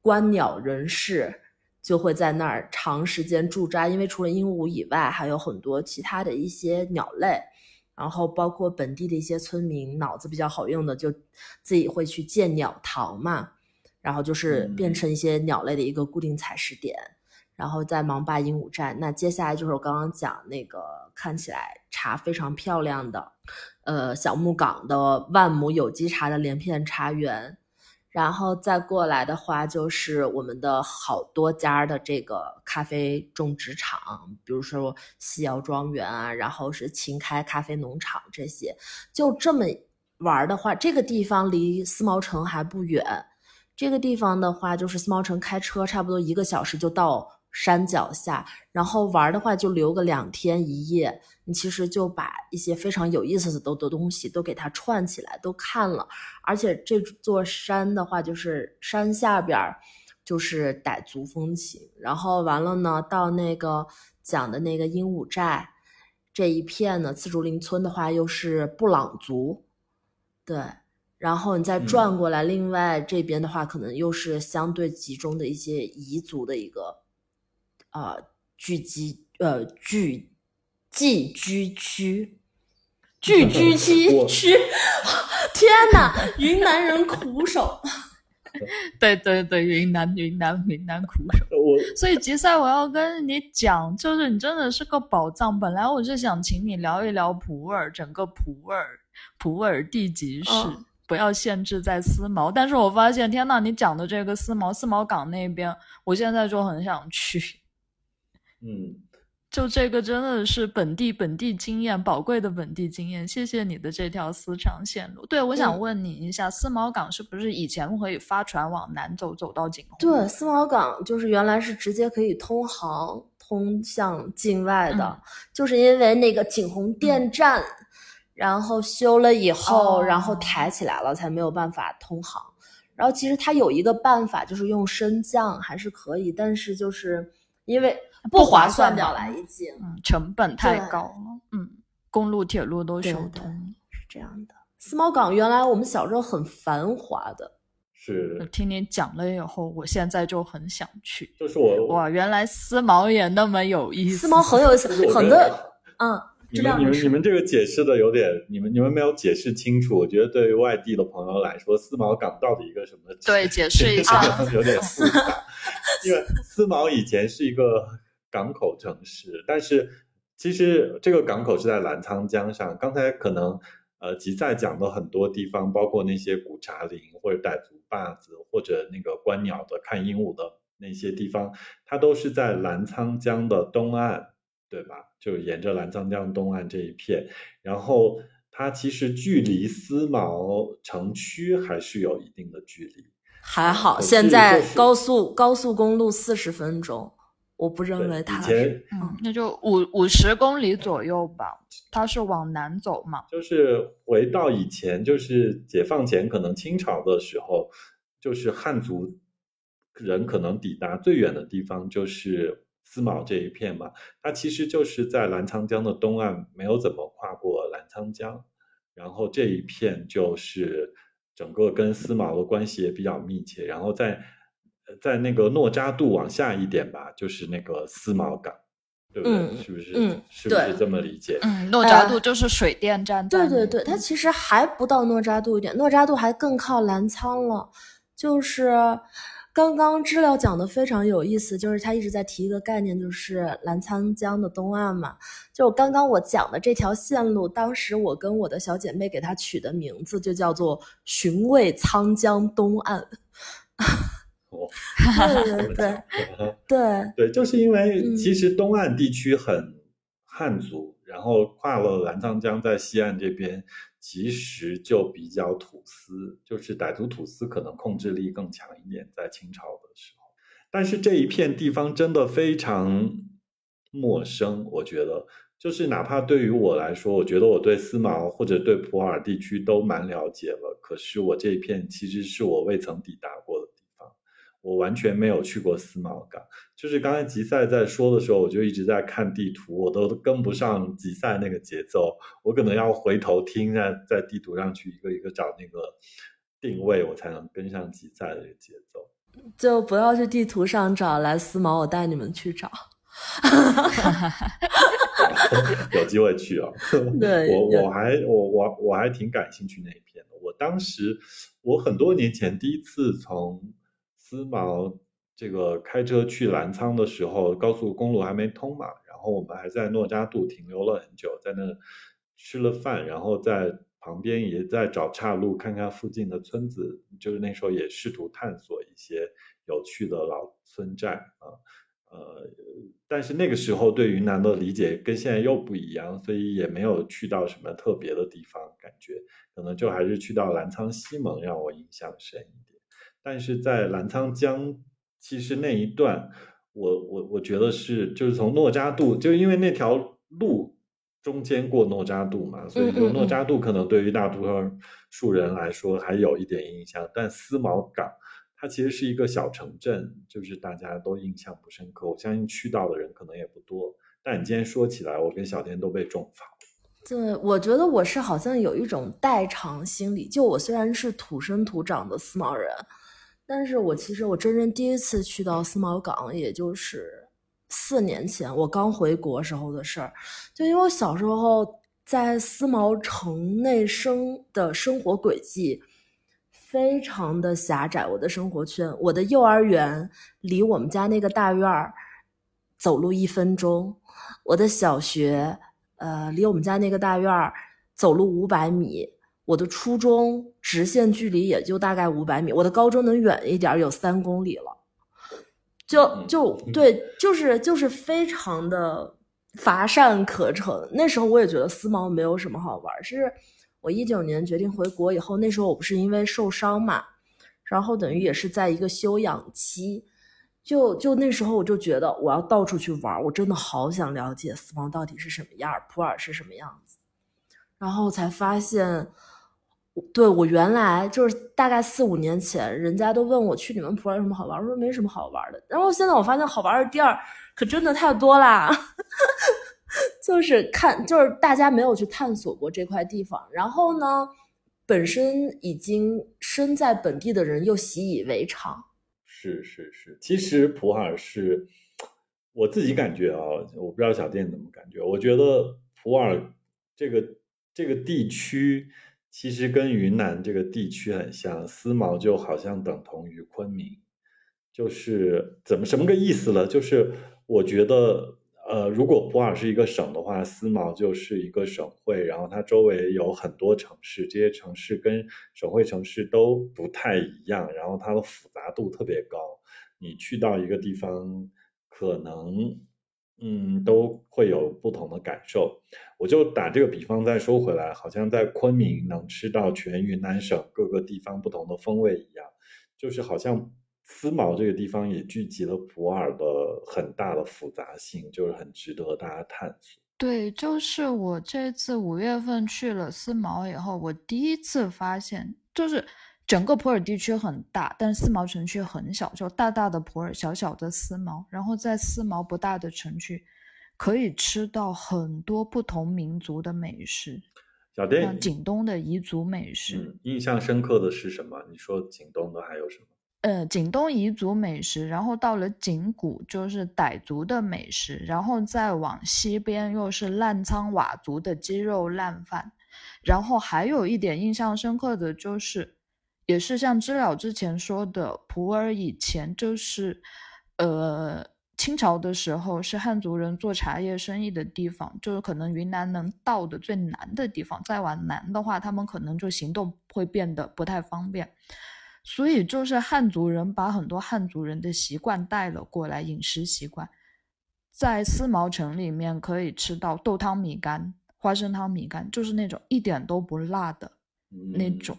观鸟人士就会在那儿长时间驻扎，因为除了鹦鹉以外，还有很多其他的一些鸟类。然后包括本地的一些村民脑子比较好用的，就自己会去建鸟巢嘛。然后就是变嗯成一些鸟类的一个固定采食点。然后在芒巴鹦鹉寨，那接下来就是我刚刚讲那个看起来茶非常漂亮的，呃，小木港的万亩有机茶的连片茶园，然后再过来的话就是我们的好多家的这个咖啡种植场，比如说西窑庄园啊，然后是秦开咖啡农场这些，就这么玩的话，这个地方离思茅城还不远。这个地方的话，就是思茅城开车差不多一个小时就到山脚下，然后玩的话就留个两天一夜，你其实就把一些非常有意思的的东西都给它串起来，都看了。而且这座山的话，就是山下边儿就是傣族风情，然后完了呢，到那个讲的那个鹦鹉寨这一片呢，自竹林村的话又是布朗族，对。然后你再转过来，另外这边的话，可能又是相对集中的一些彝族的一个，呃，聚集呃聚寄居区，聚居区区，天哪，云南人苦手。对对对，云南云南云南苦手。我所以吉赛，我要跟你讲，就是你真的是个宝藏。本来我是想请你聊一聊普洱，整个普洱普洱地级市。哦不要限制在思茅，但是我发现，天呐，你讲的这个思茅思茅港那边，我现在就很想去。嗯，就这个真的是本地本地经验，宝贵的本地经验。谢谢你的这条私长线路。对，我想嗯问你一下，思茅港是不是以前可以发船往南走，走到景洪？对，思茅港就是原来是直接可以通航通向境外的，嗯就是因为那个景洪电站，然后修了以后，哦然后抬起来了，才没有办法通航。然后其实它有一个办法，就是用升降还是可以，但是就是因为不不划算表来一经，嗯，成本太高了。嗯，公路、铁路都对对修通。是这样的。思茅港原来我们小时候很繁华的，是，听你讲了以后，我现在就很想去。就是我哇，原来思茅也那么有意思。思茅很有意思很多嗯，你们你们你们这个解释的有点，你们你们没有解释清楚。我觉得对于外地的朋友来说，思茅港到底一个什么？对解释一下 有点复杂。因为思茅以前是一个港口城市，但是其实这个港口是在澜沧江上。刚才可能呃吉赛讲的很多地方，包括那些古茶林或者傣族坝子，或者那个观鸟的看鹦鹉的那些地方，它都是在澜沧江的东岸。对吧？就沿着澜沧江东岸这一片，然后它其实距离思茅城区还是有一定的距离。还好，现在高速高速公路四十分钟，我不认为对，它是嗯，那就五五十公里左右吧。它是往南走嘛？就是回到以前，就是解放前，可能清朝的时候，就是汉族人可能抵达最远的地方就是思茅这一片嘛。它其实就是在澜沧江的东岸，没有怎么跨过澜沧江，然后这一片就是整个跟思茅的关系也比较密切。然后在呃在那个诺扎度往下一点吧，就是那个思茅港，对不对？嗯是不是？嗯是不是这么理解？嗯，诺扎度就是水电站对对对，它其实还不到诺扎度一点，诺扎度还更靠澜沧了。就是刚刚知了讲的非常有意思，就是他一直在提一个概念，就是澜沧江的东岸嘛。就刚刚我讲的这条线路，当时我跟我的小姐妹给它取的名字就叫做“寻味沧江东岸哦，”。对对对对。对，对，就是因为嗯其实东岸地区很汉族，然后跨了澜沧江，在西岸这边其实就比较土司，就是傣族土司可能控制力更强一点，在清朝的时候。但是这一片地方真的非常陌生，我觉得，就是哪怕对于我来说，我觉得我对思茅或者对普洱地区都蛮了解了，可是我这一片其实是我未曾抵达过的我完全没有去过思茅港。就是刚才吉赛在说的时候，我就一直在看地图，我都跟不上吉赛那个节奏，我可能要回头听，在在地图上去一个一个找那个定位，我才能跟上吉赛的这个节奏。就不要去地图上找，来思茅，我带你们去找。有机会去啊！对我有我还我我我还挺感兴趣那一片的。我当时我很多年前第一次从思茅这个开车去澜沧的时候，高速公路还没通嘛，然后我们还在诺扎度停留了很久，在那吃了饭，然后在旁边也在找岔路，看看附近的村子，就是那时候也试图探索一些有趣的老村寨啊。呃，但是那个时候对云南的理解跟现在又不一样，所以也没有去到什么特别的地方，感觉可能就还是去到澜沧西盟让我印象深一点。但是在澜沧江，其实那一段，我我我觉得是就是从诺扎渡，就因为那条路中间过诺扎渡嘛，所以就诺扎渡可能对于大多数人来说还有一点印象，但思茅港。它其实是一个小城镇，就是大家都印象不深刻。我相信去到的人可能也不多。但你今天说起来，我跟小天都被重罚。对，我觉得我是好像有一种代偿心理。就我虽然是土生土长的思茅人，但是我其实我真正第一次去到思茅港，也就是四年前我刚回国时候的事儿。就因为我小时候在思茅城内生的生活轨迹。非常的狭窄，我的生活圈，我的幼儿园离我们家那个大院儿走路一分钟，我的小学呃离我们家那个大院儿走路五百米，我的初中直线距离也就大概五百米，我的高中能远一点有三公里了，就就对，就是就是非常的乏善可陈。那时候我也觉得思茅没有什么好玩，是。我一九年决定回国以后，那时候我不是因为受伤嘛，然后等于也是在一个休养期，就就那时候我就觉得我要到处去玩，我真的好想了解思茅到底是什么样，普洱是什么样子，然后才发现，对我原来就是大概四五年前，人家都问我去你们普洱有什么好玩，我说没什么好玩的，然后现在我发现好玩的地儿可真的太多啦。就是看，就是大家没有去探索过这块地方，然后呢，本身已经身在本地的人又习以为常。是是是，其实普洱是我自己感觉啊，我不知道小店怎么感觉。我觉得普洱这个这个地区其实跟云南这个地区很像，思茅就好像等同于昆明，就是怎么什么个意思呢？就是我觉得。呃，如果普洱是一个省的话，思茅就是一个省会，然后它周围有很多城市，这些城市跟省会城市都不太一样，然后它的复杂度特别高。你去到一个地方，可能嗯都会有不同的感受。我就打这个比方再说回来，好像在昆明能吃到全云南省各个地方不同的风味一样，就是好像。思茅这个地方也聚集了普洱的很大的复杂性，就是很值得大家探索。对，就是我这次五月份去了思茅以后，我第一次发现，就是整个普洱地区很大，但是思茅城区很小，就大大的普洱，小小的思茅。然后在思茅不大的城区，可以吃到很多不同民族的美食。小店，景东的彝族美食，印象深刻的是什么？你说景东的还有什么？呃，景东彝族美食，然后到了景谷就是傣族的美食，然后再往西边又是澜沧佤族的鸡肉烂饭，然后还有一点印象深刻的就是，也是像知了之前说的，普洱以前就是，呃，清朝的时候是汉族人做茶叶生意的地方，就是可能云南能到的最南的地方，再往南的话，他们可能就行动会变得不太方便。所以就是汉族人把很多汉族人的习惯带了过来，饮食习惯，在思茅城里面可以吃到豆汤米干、花生汤米干，就是那种一点都不辣的那种，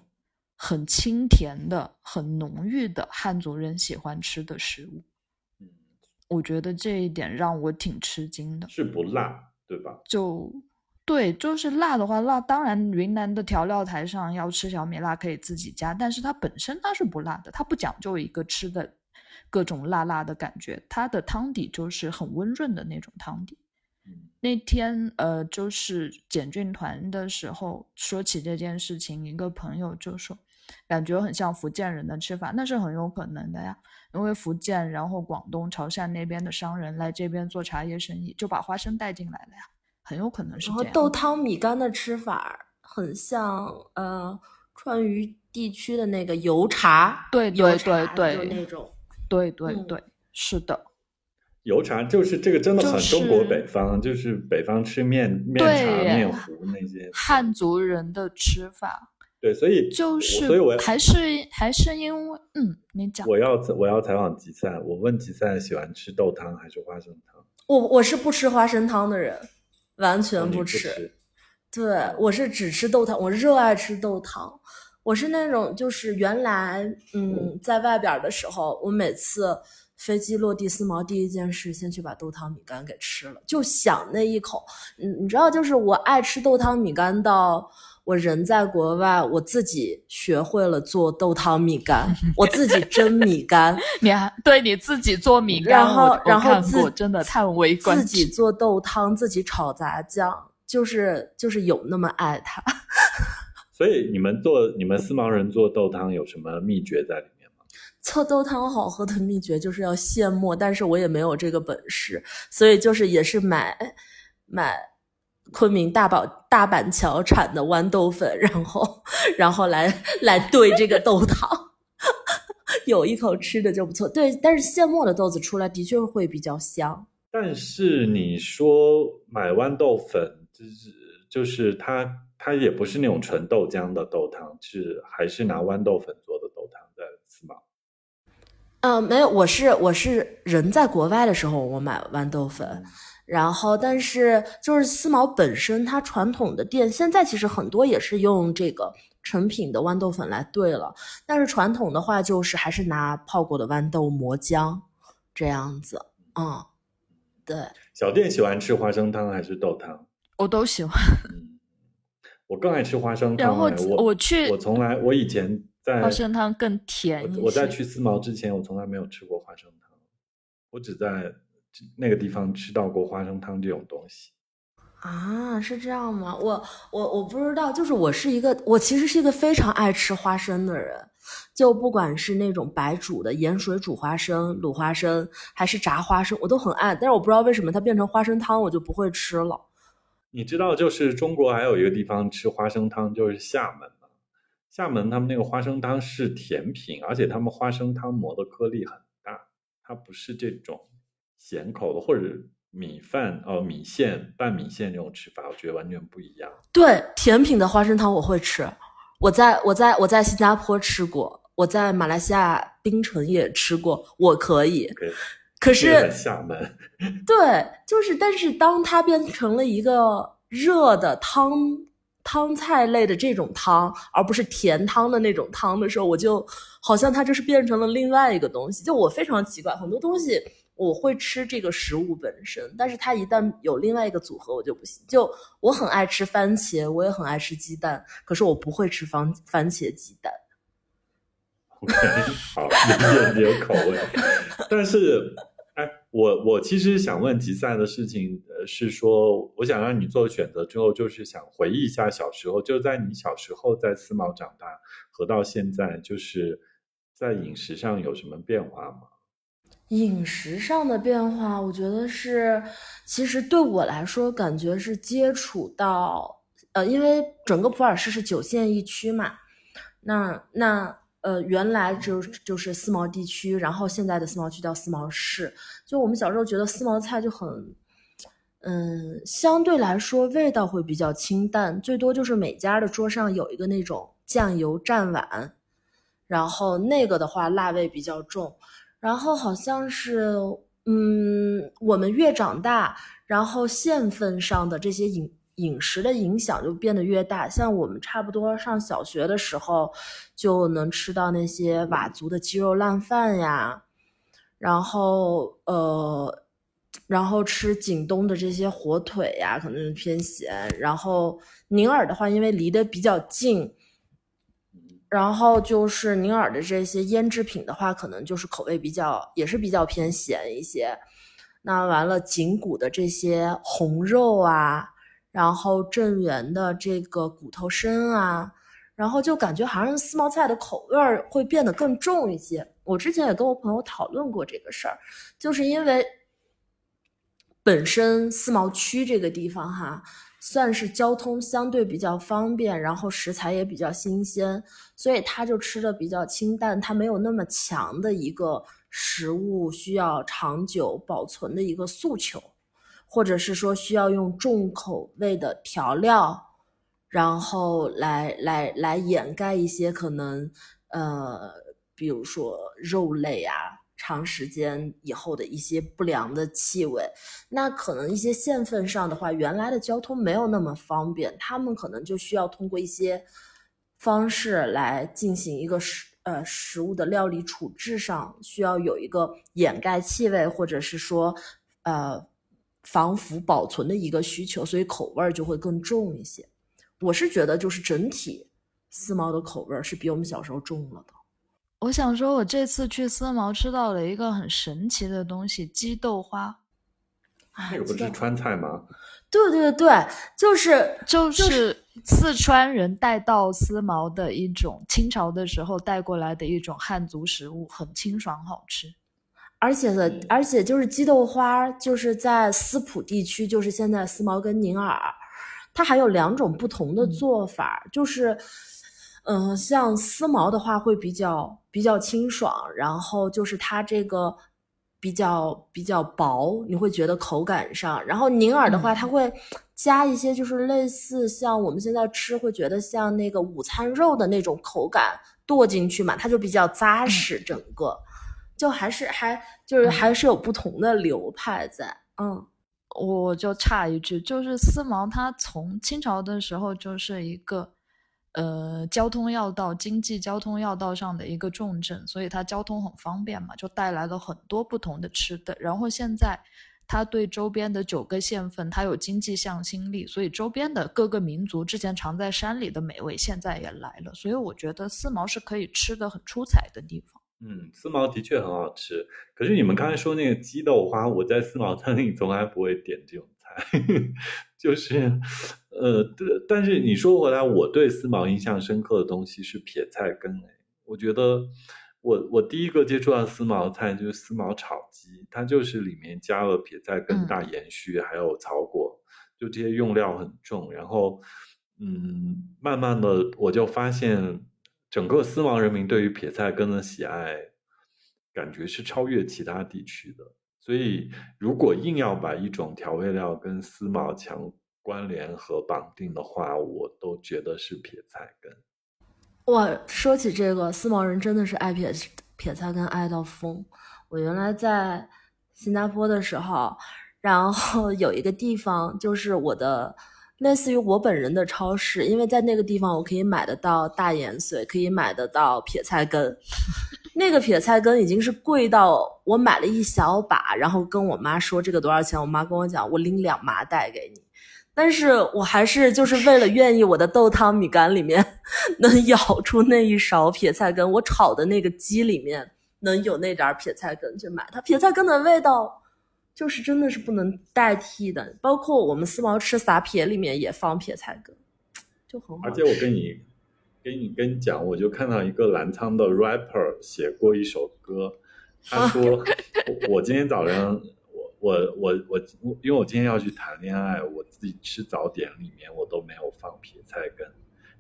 很清甜的、很浓郁的汉族人喜欢吃的食物。嗯，我觉得这一点让我挺吃惊的。是不辣，对吧？就。对，就是辣的话，辣当然云南的调料台上要吃小米辣可以自己加，但是它本身它是不辣的，它不讲究一个吃的各种辣辣的感觉，它的汤底就是很温润的那种汤底。那天呃，就是简俊团的时候说起这件事情，一个朋友就说，感觉很像福建人的吃法，那是很有可能的呀，因为福建然后广东潮汕那边的商人来这边做茶叶生意，就把花生带进来了呀。很有可能是。然后豆汤米干的吃法很像呃川渝地区的那个油茶，对对对对，那种对对嗯对，是的，油茶就是这个真的很中国北方，就是北方吃面面茶、面糊那些。汉族人的吃法对，所以就是所以我还是还是因为嗯，你讲我要我要采访吉赛，我问吉赛喜欢吃豆汤还是花生汤？我我是不吃花生汤的人，完全不全吃。吃对，我是只吃豆汤，我热爱吃豆汤。我是那种就是原来嗯，在外边的时候，我每次飞机落地思茅，第一件事先去把豆汤米干给吃了，就想那一口。你你知道，就是我爱吃豆汤米干到我人在国外，我自己学会了做豆汤米干，我自己蒸米干，你还对你自己做米干，然后然后真的叹为观自己。做豆汤，自己炒杂酱，就是就是有那么爱它。所以你们做你们思茅人做豆汤有什么秘诀在里面吗？做豆汤好喝的秘诀就是要现磨，但是我也没有这个本事，所以就是也是买买昆明大宝大板桥产的豌豆粉，然后 然后来 来兑这个豆汤，有一口吃的就不错。对，但是现磨的豆子出来的确会比较香。但是你说买豌豆粉，就是就是它它也不是那种纯豆浆的豆汤，是还是拿豌豆粉做的豆汤在吃吗。嗯，没有，我是我是人在国外的时候我买豌豆粉，然后但是就是思茅本身它传统的店现在其实很多也是用这个成品的豌豆粉来兑了，但是传统的话就是还是拿泡过的豌豆磨浆这样子，嗯，对，小店喜欢吃花生汤还是豆汤？我都喜欢。嗯，我更爱吃花生汤、然后哎我我去我从来我以前在花生汤更甜。我我在去思茅之前，我从来没有吃过花生汤，我只在那个地方吃到过花生汤这种东西。啊，是这样吗？我我我不知道，就是我是一个，我其实是一个非常爱吃花生的人，就不管是那种白煮的盐水煮花生、卤花生，还是炸花生，我都很爱。但是我不知道为什么它变成花生汤，我就不会吃了。你知道，就是中国还有一个地方吃花生汤，就是厦门嘛。厦门他们那个花生汤是甜品，而且他们花生汤磨的颗粒很大，它不是这种咸口的或者米饭哦米线拌米线这种吃法，我觉得完全不一样。对，甜品的花生汤我会吃，我在我在我在新加坡吃过，我在马来西亚槟城也吃过，我可以。可是厦门，对，就是，但是当它变成了一个热的汤汤菜类的这种汤，而不是甜汤的那种汤的时候，我就好像它就是变成了另外一个东西。就我非常奇怪，很多东西我会吃这个食物本身，但是它一旦有另外一个组合，我就不行。就我很爱吃番茄，我也很爱吃鸡蛋，可是我不会吃番番茄鸡蛋。OK，好，理解你的口味。但是，哎，我我其实想问吉赛的事情，呃，是说，我想让你做选择之后，就是想回忆一下小时候，就在你小时候在思茅长大和到现在，就是在饮食上有什么变化吗？饮食上的变化，我觉得是，其实对我来说，感觉是接触到，呃，因为整个普洱市是九县一区嘛，那那呃，原来就就是思茅地区，然后现在的思茅区叫思茅市，就我们小时候觉得思茅菜就很，嗯，相对来说味道会比较清淡，最多就是每家的桌上有一个那种酱油蘸碗，然后那个的话辣味比较重。然后好像是，嗯，我们越长大，然后县份上的这些饮饮食的影响就变得越大。像我们差不多上小学的时候，就能吃到那些佤族的鸡肉烂饭呀，然后呃，然后吃景东的这些火腿呀，可能偏咸。然后宁洱的话，因为离得比较近。然后就是宁洱的这些腌制品的话，可能就是口味比较，也是比较偏咸一些。那完了，景谷的这些红肉啊，然后镇元的这个骨头参啊，然后就感觉好像思茅菜的口味会变得更重一些。我之前也跟我朋友讨论过这个事儿，就是因为本身思茅区这个地方哈。算是交通相对比较方便，然后食材也比较新鲜，所以他就吃的比较清淡，它没有那么强的一个食物需要长久保存的一个诉求，或者是说需要用重口味的调料，然后来来来掩盖一些可能呃，比如说肉类啊。长时间以后的一些不良的气味，那可能一些县份上的话，原来的交通没有那么方便，他们可能就需要通过一些方式来进行一个食呃食物的料理处置上，需要有一个掩盖气味或者是说呃防腐保存的一个需求，所以口味儿就会更重一些。我是觉得就是整体四毛的口味是比我们小时候重了的。我想说，我这次去思茅吃到了一个很神奇的东西——鸡豆花。那个不是川菜吗？对对对，就是就是四川人带到思茅的一种清朝的时候带过来的一种汉族食物，很清爽好吃。而且呢，而且就是鸡豆花，就是在思普地区，就是现在思茅跟宁洱，它还有两种不同的做法，就是。嗯，像丝茅的话会比较比较清爽，然后就是它这个比较比较薄，你会觉得口感上。然后宁耳的话，它会加一些就是类似像我们现在吃会觉得像那个午餐肉的那种口感剁进去嘛，它就比较扎实，整个就还是还就是还是有不同的流派在。嗯，我就差一句，就是丝毛它从清朝的时候就是一个。呃，交通要道、经济交通要道上的一个重镇，所以它交通很方便嘛，就带来了很多不同的吃的。然后现在，它对周边的九个县份，它有经济向心力，所以周边的各个民族之前藏在山里的美味，现在也来了。所以我觉得思茅是可以吃的很出彩的地方。嗯，思茅的确很好吃。可是你们刚才说那个鸡豆花，我在思茅餐厅从来不会点这种菜，就是。呃，但是你说回来，我对思茅印象深刻的东西是撇菜根。哎，我觉得我我第一个接触到思茅菜就是思茅炒鸡，它就是里面加了撇菜根、大盐须还有草果，就这些用料很重。然后，嗯，慢慢的我就发现，整个思茅人民对于撇菜根的喜爱，感觉是超越其他地区的。所以，如果硬要把一种调味料跟思茅强关联和绑定的话，我都觉得是撇菜根。我，说起这个，思茅人真的是爱撇撇菜根爱到疯。我原来在新加坡的时候，然后有一个地方就是我的类似于我本人的超市，因为在那个地方我可以买得到大盐碎，可以买得到撇菜根。那个撇菜根已经是贵到我买了一小把，然后跟我妈说这个多少钱，我妈跟我讲我拎两麻袋给你。但是我还是就是为了愿意我的豆汤米干里面 能舀出那一勺撇菜根，我炒的那个鸡里面能有那点撇菜根去买它。撇菜根的味道就是真的是不能代替的，包括我们四毛吃撒撇里面也放撇菜根，就很好。而且我跟你跟你跟你讲，我就看到一个澜沧的 rapper 写过一首歌，他说 我今天早上。我我我，因为我今天要去谈恋爱，我自己吃早点里面我都没有放撇菜根，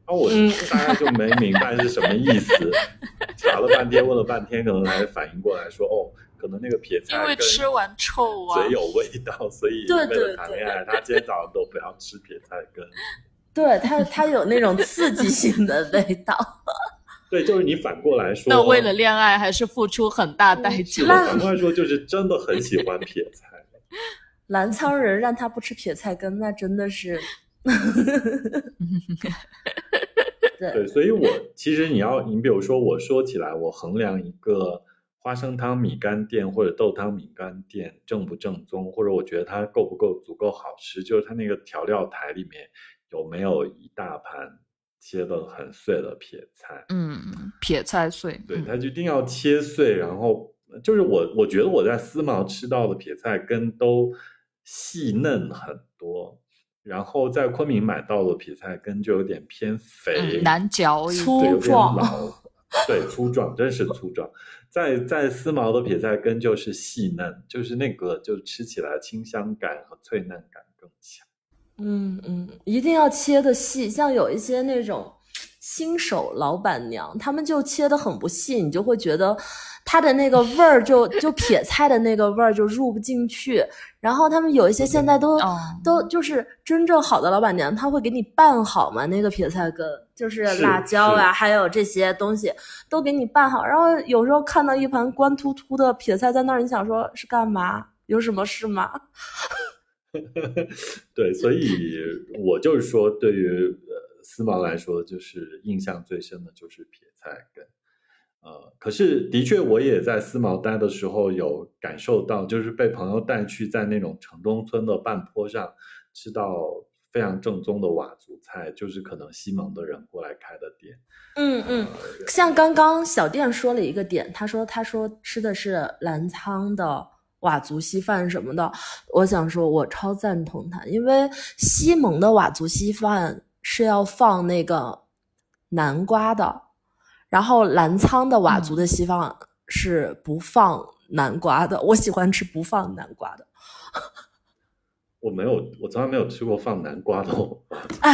然后我大概就没明白是什么意思，查了半天，问了半天，可能才反应过来说，哦，可能那个撇菜因为吃完臭啊，嘴有味道，所以为了谈恋爱，他今天早上都不要吃撇菜根，对他他有那种刺激性的味道。对，就是你反过来说，那为了恋爱还是付出很大代价。反过来说，就是真的很喜欢撇菜。澜沧人让他不吃撇菜根，那真的是。对，所以，我其实你要，你比如说，我说起来，我衡量一个花生汤米干店或者豆汤米干店正不正宗，或者我觉得它够不够足够好吃，就是它那个调料台里面有没有一大盘。切的很碎的撇菜，嗯，撇菜碎，对，它一定要切碎，然后就是我，我觉得我在思茅吃到的撇菜根都细嫩很多，然后在昆明买到的撇菜根就有点偏肥，难嚼，粗壮，对，粗壮，真是粗壮。在在丝毛的撇菜根就是细嫩，就是那个就吃起来清香感和脆嫩感更强。嗯嗯，一定要切的细，像有一些那种新手老板娘，他们就切的很不细，你就会觉得它的那个味儿就就撇菜的那个味儿就入不进去。然后他们有一些现在都、哦都就是真正好的老板娘，她会给你拌好嘛，那个撇菜根就是是辣椒啊，还有这些东西都给你拌好。然后有时候看到一盘光秃秃的撇菜在那儿，你想说是干嘛？有什么事吗？对，所以我就是说，对于呃思毛来说，就是印象最深的就是撇菜根。呃，可是的确，我也在思茅待的时候有感受到，就是被朋友带去在那种城中村的半坡上吃到非常正宗的佤族菜，就是可能西蒙的人过来开的店。嗯嗯，像刚刚小店说了一个点，他说他说吃的是澜沧的佤族稀饭什么的，我想说我超赞同他，因为西蒙的佤族稀饭是要放那个南瓜的，然后澜沧的佤族的稀饭是不放南瓜的，我喜欢吃不放南瓜的。我没有，我从来没有吃过放南瓜的佤哎。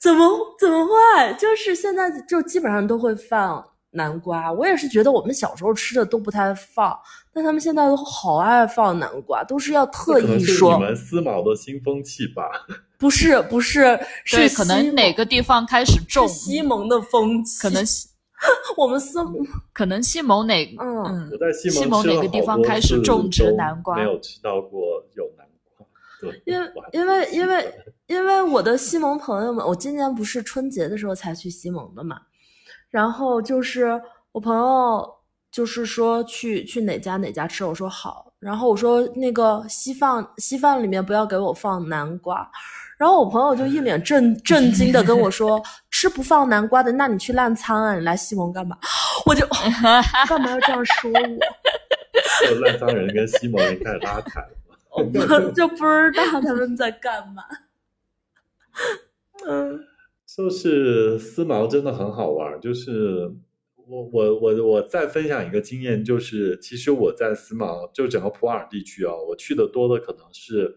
怎么怎么会？就是现在就基本上都会放南瓜。我也是觉得我们小时候吃的都不太放，但他们现在都好爱放南瓜，都是要特意说你们思茅的新风气吧？不是不是，是可能西蒙哪个地方开始种，西蒙的风气，可能西 我们思可能西蒙哪嗯嗯我在西蒙哪个地方开始种植南瓜没有吃到过有南瓜。对，因为因为因为因为我的西蒙朋友们，我今年不是春节的时候才去西蒙的嘛，然后就是我朋友就是说去去哪家哪家吃，我说好，然后我说那个稀饭稀饭里面不要给我放南瓜，然后我朋友就一脸震 震惊的跟我说，吃不放南瓜的，那你去烂仓啊，你来西蒙干嘛？我就 干嘛要这样说我？就烂仓人跟西蒙人开始拉踩了就不知道他们在干嘛。嗯就是思茅真的很好玩，就是我我我我再分享一个经验，就是其实我在思茅就整个普洱地区啊，我去的多的可能是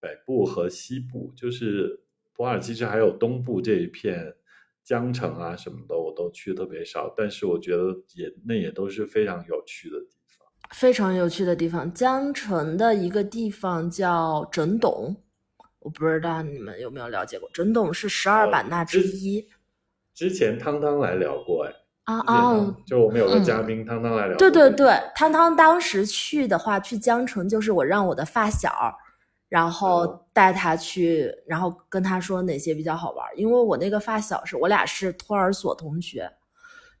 北部和西部，就是普洱其实还有东部这一片江城啊什么的，我都去的特别少，但是我觉得也那也都是非常有趣的地方。非常有趣的地方，江城的一个地方叫整董，我不知道你们有没有了解过。整董是十二版纳之一之前汤汤来聊过，哎，啊啊！就我们有个嗯嘉宾汤汤来聊，对对对，汤汤当时去的话，去江城就是我让我的发小，然嗯后带他去，然后跟他说哪些比较好玩儿。因为我那个发小是我俩是托儿所同学，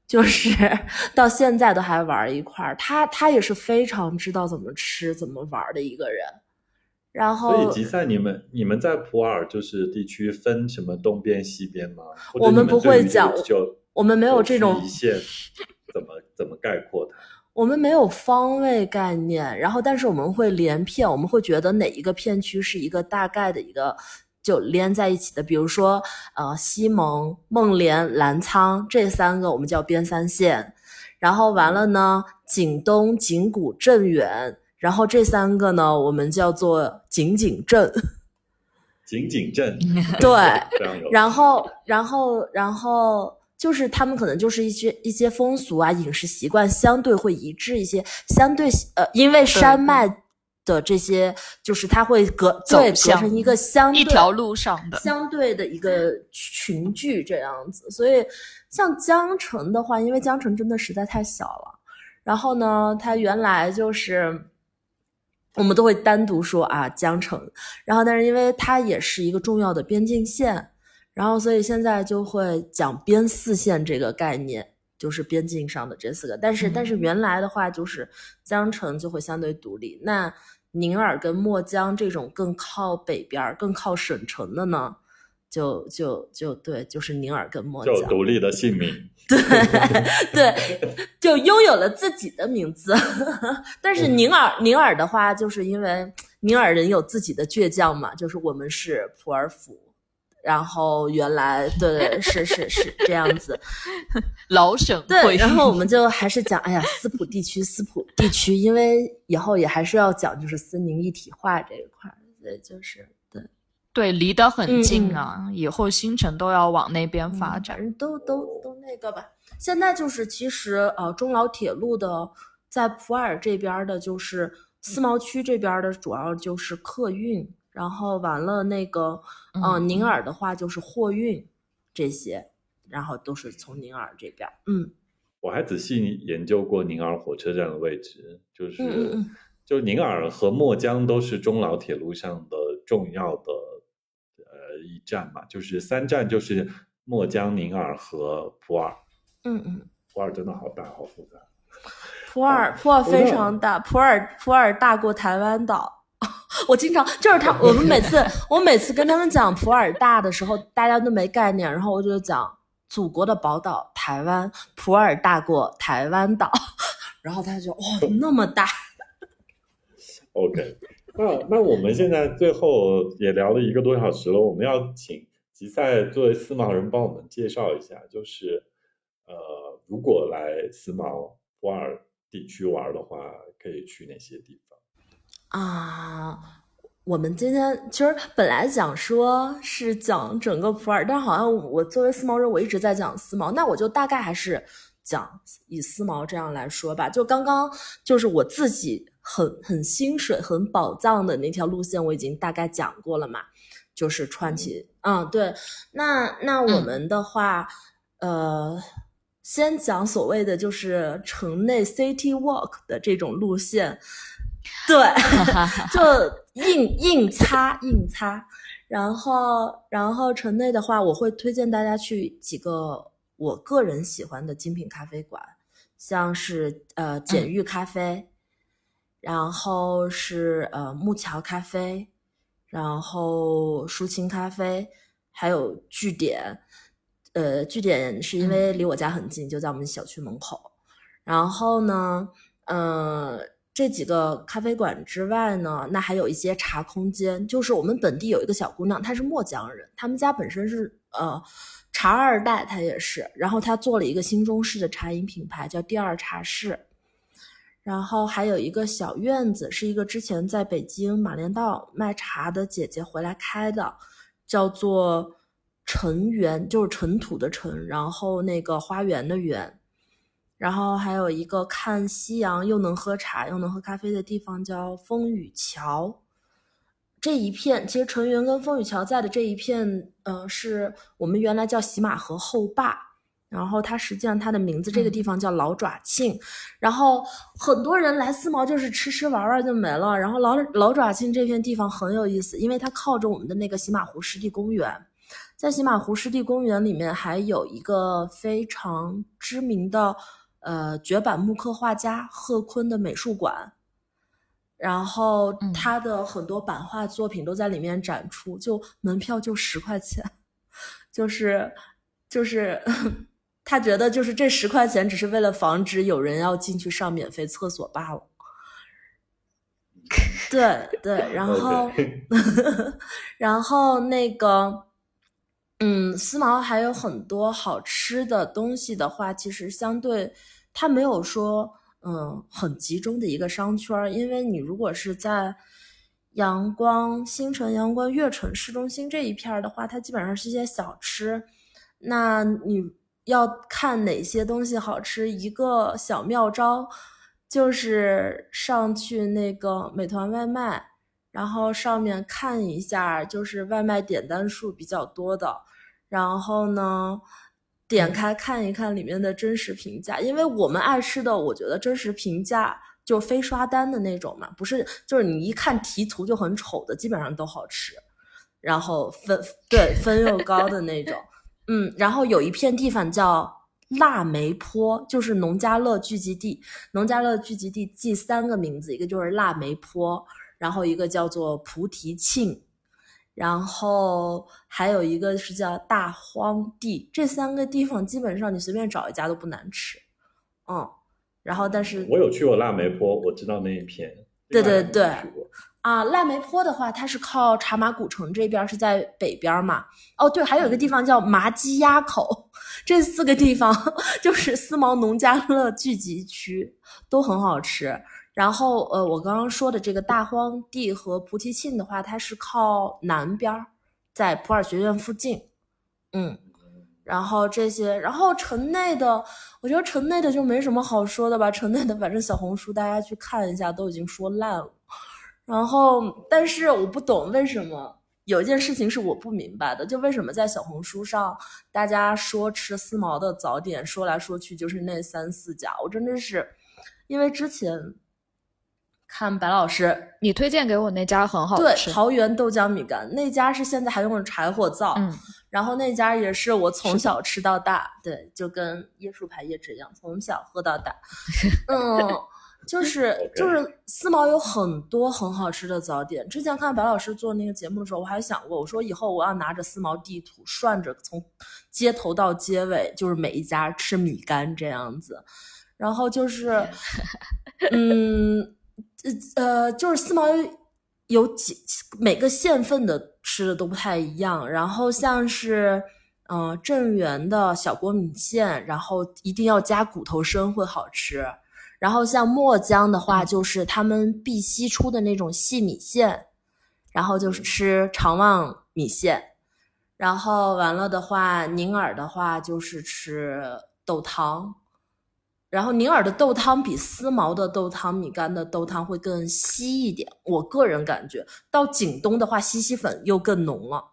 就是 到现在都还玩儿一块儿。他他也是非常知道怎么吃、怎么玩儿的一个人。然后所以吉赛，你们你们在普洱就是地区分什么东边西边吗？我们不会讲就我们没有这种一线，怎么怎么概括它？我们没有方位概念，然后但是我们会连片，我们会觉得哪一个片区是一个大概的一个就连在一起的，比如说呃西蒙、孟连、澜沧这三个我们叫边三线，然后完了呢景东、景谷、镇远，然后这三个呢我们叫做景景镇，景景镇，对。然后，然后，然后就是他们可能就是一些一些风俗啊、饮食习惯相对会一致一些，相对呃，因为山脉的这些，就是它会隔对隔走成一个相对一条路上的，相对的一个群聚这样子。所以像江城的话，因为江城真的实在太小了，然后呢，它原来就是。我们都会单独说啊江城，然后但是因为它也是一个重要的边境线，然后所以现在就会讲边四线这个概念，就是边境上的这四个。但是、嗯但是原来的话就是江城就会相对独立，那宁洱跟墨江这种更靠北边儿、更靠省城的呢，就就就对，就是宁洱跟墨江就。独立的姓名，对，就拥有了自己的名字。但是宁洱，宁洱的话，就是因为宁洱人有自己的倔强嘛，就是我们是普洱府，然后原来对对是是是这样子，老省对，然后我们 就还是讲，哎呀，斯普地区，斯普地区，因为以后也还是要讲就是斯宁一体化这一块儿，所以就是对，对离得很嗯近啊，以后新城都要往那边发展。都都都那个吧。现在就是其实呃中老铁路的在普洱这边的，就是思茅区这边的，主要就是客运，然后完了那个呃嗯宁洱的话就是货运这些，然后都是从宁洱这边，嗯我还仔细研究过宁洱火车站的位置，就是、嗯嗯嗯就宁洱和墨江都是中老铁路上的重要的呃一站嘛，就是三站就是墨江、宁洱和普洱。嗯嗯。普洱真的好大，好复杂。普洱普洱非常大，普洱普洱大过台湾岛。我经常就是他，我们每次我每次跟他们讲普洱大的时候，大家都没概念，然后我就讲祖国的宝岛台湾，普洱大过台湾岛，然后他就哇那么大，OK，那那我们现在最后也聊了一个多小时了，我们要请吉赛作为思茅人帮我们介绍一下，就是呃，如果来思茅普洱地区玩的话，可以去哪些地方？啊，我们今天其实本来讲说是讲整个普洱，但好像我作为思茅人，我一直在讲思茅，那我就大概还是讲以思茅这样来说吧。就刚刚就是我自己很很薪水、很宝藏的那条路线，我已经大概讲过了嘛，就是川崎，嗯，对。那那我嗯们的话，呃。先讲所谓的就是城内 city walk 的这种路线，对，就硬硬擦硬擦。然后，然后城内的话，我会推荐大家去几个我个人喜欢的精品咖啡馆，像是呃简玉咖啡，然后是呃木桥咖啡，然后抒情咖啡，还有据点。呃，据点是因为离我家很近，就在我们小区门口。然后呢，呃，这几个咖啡馆之外呢，那还有一些茶空间。就是我们本地有一个小姑娘，她是墨江人，他们家本身是呃茶二代，她也是。然后她做了一个新中式的茶饮品牌，叫第二茶室。然后还有一个小院子，是一个之前在北京马连道卖茶的姐姐回来开的，叫做。尘园就是尘土的尘，然后那个花园的园，然后还有一个看夕阳又能喝茶又能喝咖啡的地方叫风雨桥。这一片其实纯元跟风雨桥在的这一片，呃，是我们原来叫喜马河后坝，然后它实际上它的名字这个地方叫老爪庆，然后很多人来思茅就是吃吃玩玩就没了。然后老老爪庆这片地方很有意思，因为它靠着我们的那个喜马湖湿地公园。在喜马湖湿地公园里面，还有一个非常知名的呃绝版木刻画家贺坤的美术馆，然后他的很多版画作品都在里面展出，就门票就十块钱，就是就是 他觉得就是这十块钱只是为了防止有人要进去上免费厕所罢了。对对，然 后 然后那个。嗯，思茅还有很多好吃的东西的话，其实相对它没有说嗯很集中的一个商圈，因为你如果是在阳光、新城、阳光、悦城市中心这一片的话，它基本上是一些小吃。那你要看哪些东西好吃，一个小妙招就是上去那个美团外卖，然后上面看一下，就是外卖点单数比较多的。然后呢，点开看一看里面的真实评价，因为我们爱吃的，我觉得真实评价就非刷单的那种嘛，不是就是你一看题图就很丑的，基本上都好吃，然后分对分又高的那种，嗯，然后有一片地方叫腊梅坡，就是农家乐聚集地，农家乐聚集地记三个名字，一个就是腊梅坡，然后一个叫做菩提庆。然后还有一个是叫大荒地，这三个地方基本上你随便找一家都不难吃，嗯。然后但是我有去过腊梅坡，我知道那一片。对对对。啊，腊梅坡的话，它是靠茶马古城这边，是在北边嘛。哦，对，还有一个地方叫麻鸡鸭口，这四个地方 就是思茅农家乐聚集区，都很好吃。然后，呃，我刚刚说的这个大荒地和菩提庆的话，它是靠南边儿，在普洱学院附近，嗯。然后这些，然后城内的，我觉得城内的就没什么好说的吧。城内的反正小红书大家去看一下，都已经说烂了。然后，但是我不懂为什么有一件事情是我不明白的，就为什么在小红书上大家说吃思茅的早点，说来说去就是那三四家，我真的是因为之前。看白老师，你推荐给我那家很好吃，对，桃园豆浆米干那家是现在还用柴火灶，嗯，然后那家也是我从小吃到大，对，就跟椰树牌椰汁一样，从小喝到大，嗯，就是就是思茅有很多很好吃的早点。之前看白老师做那个节目的时候，我还想过，我说以后我要拿着思茅地图，涮着从街头到街尾，就是每一家吃米干这样子，然后就是，嗯。呃呃，就是四毛有几每个县份的吃的都不太一样，然后像是嗯镇元的小锅米线，然后一定要加骨头参会好吃，然后像墨江的话，就是他们碧溪出的那种细米线，然后就是吃长旺米线，然后完了的话，宁洱的话就是吃豆汤。然后宁洱的豆汤比思茅的豆汤米干的豆汤会更稀一点，我个人感觉到景东的话，西西粉又更浓了，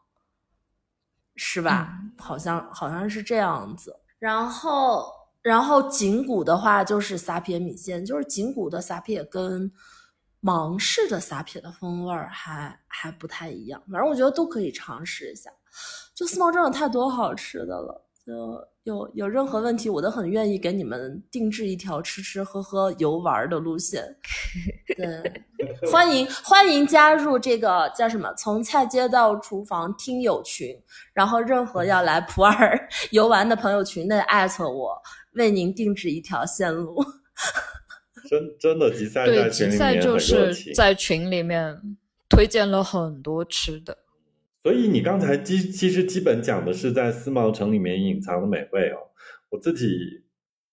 是吧？好像好像是这样子。然后然后景谷的话就是撒撇米线，就是景谷的撒撇跟芒市的撒撇的风味儿还还不太一样，反正我觉得都可以尝试一下。就思茅真的太多好吃的了，就。有有任何问题，我都很愿意给你们定制一条吃吃喝喝游玩的路线。对，欢迎欢迎加入这个叫什么？从菜街到厨房听友群，然后任何要来普洱 游玩的朋友群内艾特我，为您定制一条线路。真真的，吉赛对吉赛就是在群里面推荐了很多吃的。所以你刚才基其实基本讲的是在思茅城里面隐藏的美味哦。我自己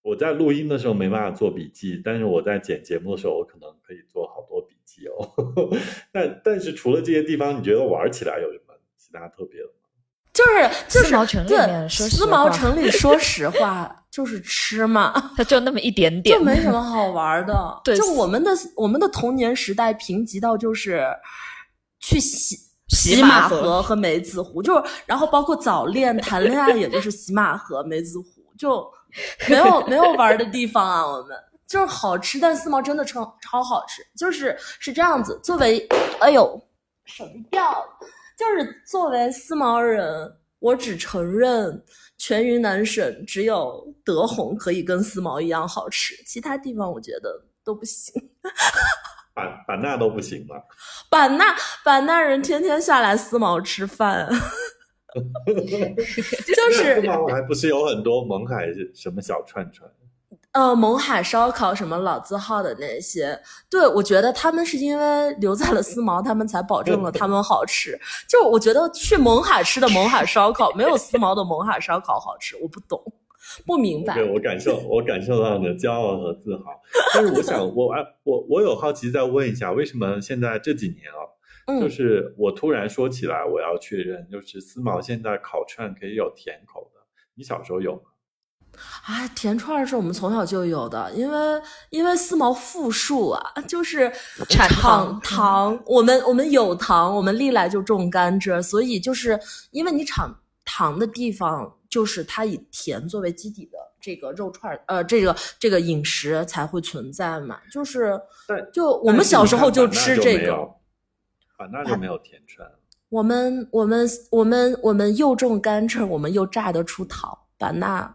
我在录音的时候没办法做笔记，但是我在剪节目的时候，我可能可以做好多笔记哦。但但是除了这些地方，你觉得玩起来有什么其他特别的吗？就是思茅城里面，思茅城里 说实话就是吃嘛，它就那么一点点，就没什么 好玩的。对，就我们的我们的童年时代贫瘠到就是去洗。洗马河和梅子湖，就是，然后包括早恋谈恋爱，也就是洗马河、梅子湖，就 没有没有玩的地方啊。我们就是好吃，但思茅真的超超好吃，就是是这样子。作为，哎呦，省掉了。就是作为思茅人，我只承认全云南省只有德宏可以跟思茅一样好吃，其他地方我觉得都不行。版版纳都不行吗？版纳版纳人天天下来思茅吃饭，就是思茅还不是有很多勐海什么小串串？呃，勐海烧烤什么老字号的那些，对我觉得他们是因为留在了思茅，他们才保证了他们好吃。就我觉得去勐海吃的勐海烧烤没有思茅的勐海烧烤好吃，我不懂。不明白，对我感受，我感受到你的骄傲和自豪。但是我想，我哎，我我有好奇，再问一下，为什么现在这几年啊，就是我突然说起来，我要确认，就是思茅现在烤串可以有甜口的，你小时候有吗？啊，甜串是我们从小就有的，因为因为思茅富庶啊，就是产糖糖，我们我们有糖，我们历来就种甘蔗，所以就是因为你产糖的地方。就是它以甜作为基底的这个肉串呃，这个这个饮食才会存在嘛。就是，就我们小时候就吃这个，啊，那就没有甜串。我们我们我们我们又种甘蔗，我们又榨得出桃，版纳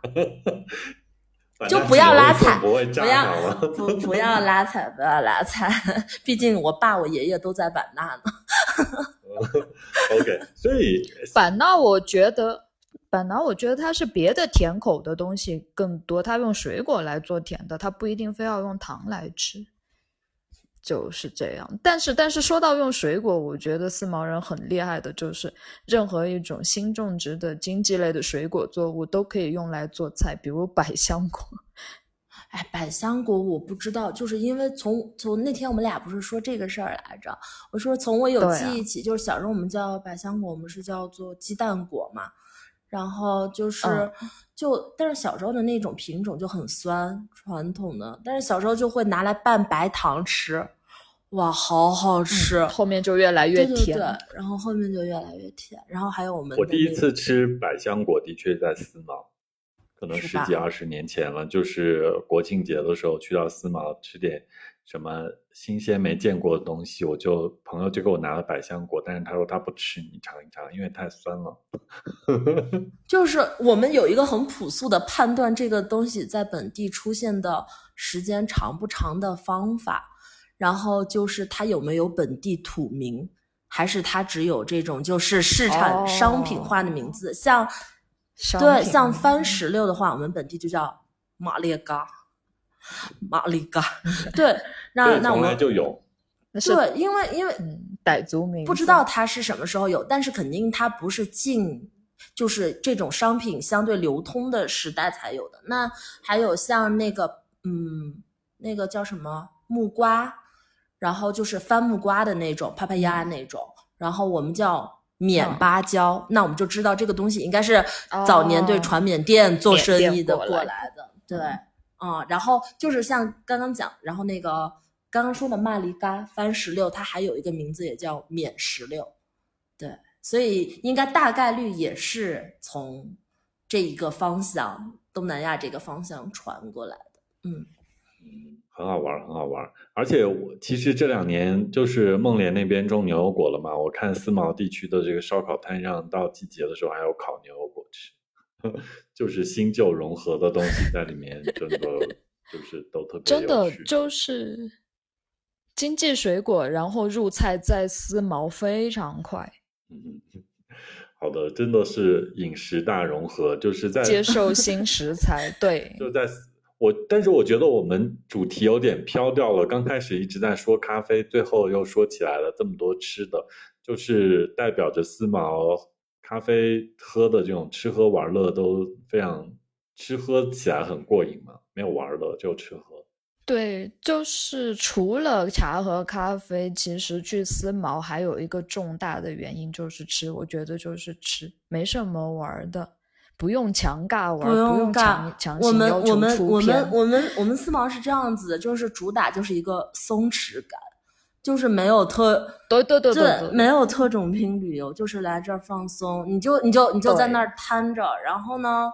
就不要拉踩，不要不不要拉踩，不要拉踩。毕竟我爸我爷爷都在版纳呢。OK，所以版纳我觉得。板纳，我觉得它是别的甜口的东西更多，它用水果来做甜的，它不一定非要用糖来吃，就是这样。但是，但是说到用水果，我觉得四毛人很厉害的，就是任何一种新种植的经济类的水果作物都可以用来做菜，比如百香果。哎，百香果我不知道，就是因为从从那天我们俩不是说这个事儿来着，我说从我有记忆起，就是小时候我们叫百香果，我们是叫做鸡蛋果嘛。然后就是、嗯就，但是小时候的那种品种就很酸，传统的，但是小时候就会拿来拌白糖吃，哇，好好吃。后面就越来越甜。对对对，然后后面就越来越甜，然后还有我们我第一次吃百香果的确在思茅，可能十几二十年前了，就是国庆节的时候去到思茅吃点什么新鲜没见过的东西，我就朋友就给我拿了百香果，但是他说他不吃，你尝一尝，因为太酸了。就是我们有一个很朴素的判断这个东西在本地出现的时间长不长的方法，然后就是它有没有本地土名，还是它只有这种就是市场哦。商品化的名字，像对像番石榴的话，我们本地就叫马列嘎，马里嘎，对，那那我们就有，对，因为因为嗯傣族名字，不知道它是什么时候有，但是肯定它不是近，就是这种商品相对流通的时代才有的。那还有像那个，嗯，那个叫什么木瓜，然后就是番木瓜的那种，帕帕亚那种，然后我们叫。缅嗯芭蕉，那我们就知道这个东西应该是早年对哦传缅甸做生意的过来的。过来的，对，嗯，然后就是像刚刚讲，然后那个刚刚说的马里嘎番石榴，它还有一个名字也叫缅石榴，对，所以应该大概率也是从这一个方向，东南亚这个方向传过来的。嗯，很好玩，很好玩。而且我其实这两年就是孟连那边种牛油果了嘛，我看思茅地区的这个烧烤摊上，到季节的时候还有烤牛油果吃，就是新旧融合的东西在里面，真的 就是都特别真的就是经济水果，然后入菜在思茅非常快，嗯，好的，真的是饮食大融合，就是在接受 新食材，对，就在我，但是我觉得我们主题有点飘掉了。刚开始一直在说咖啡，最后又说起来了这么多吃的，就是代表着思茅咖啡喝的这种吃喝玩乐都非常吃喝起来很过瘾嘛，没有玩乐就吃喝。对，就是除了茶和咖啡，其实去思茅还有一个重大的原因就是吃，我觉得就是吃，没什么玩的，不用强尬玩不用强。我强们我们我们。我们我们思茅是这样子的，就是主打就是一个松弛感，就是没有特对对对对对，没有特种兵旅游，就是来这儿放松，你就你就你就在那儿瘫着，然后呢，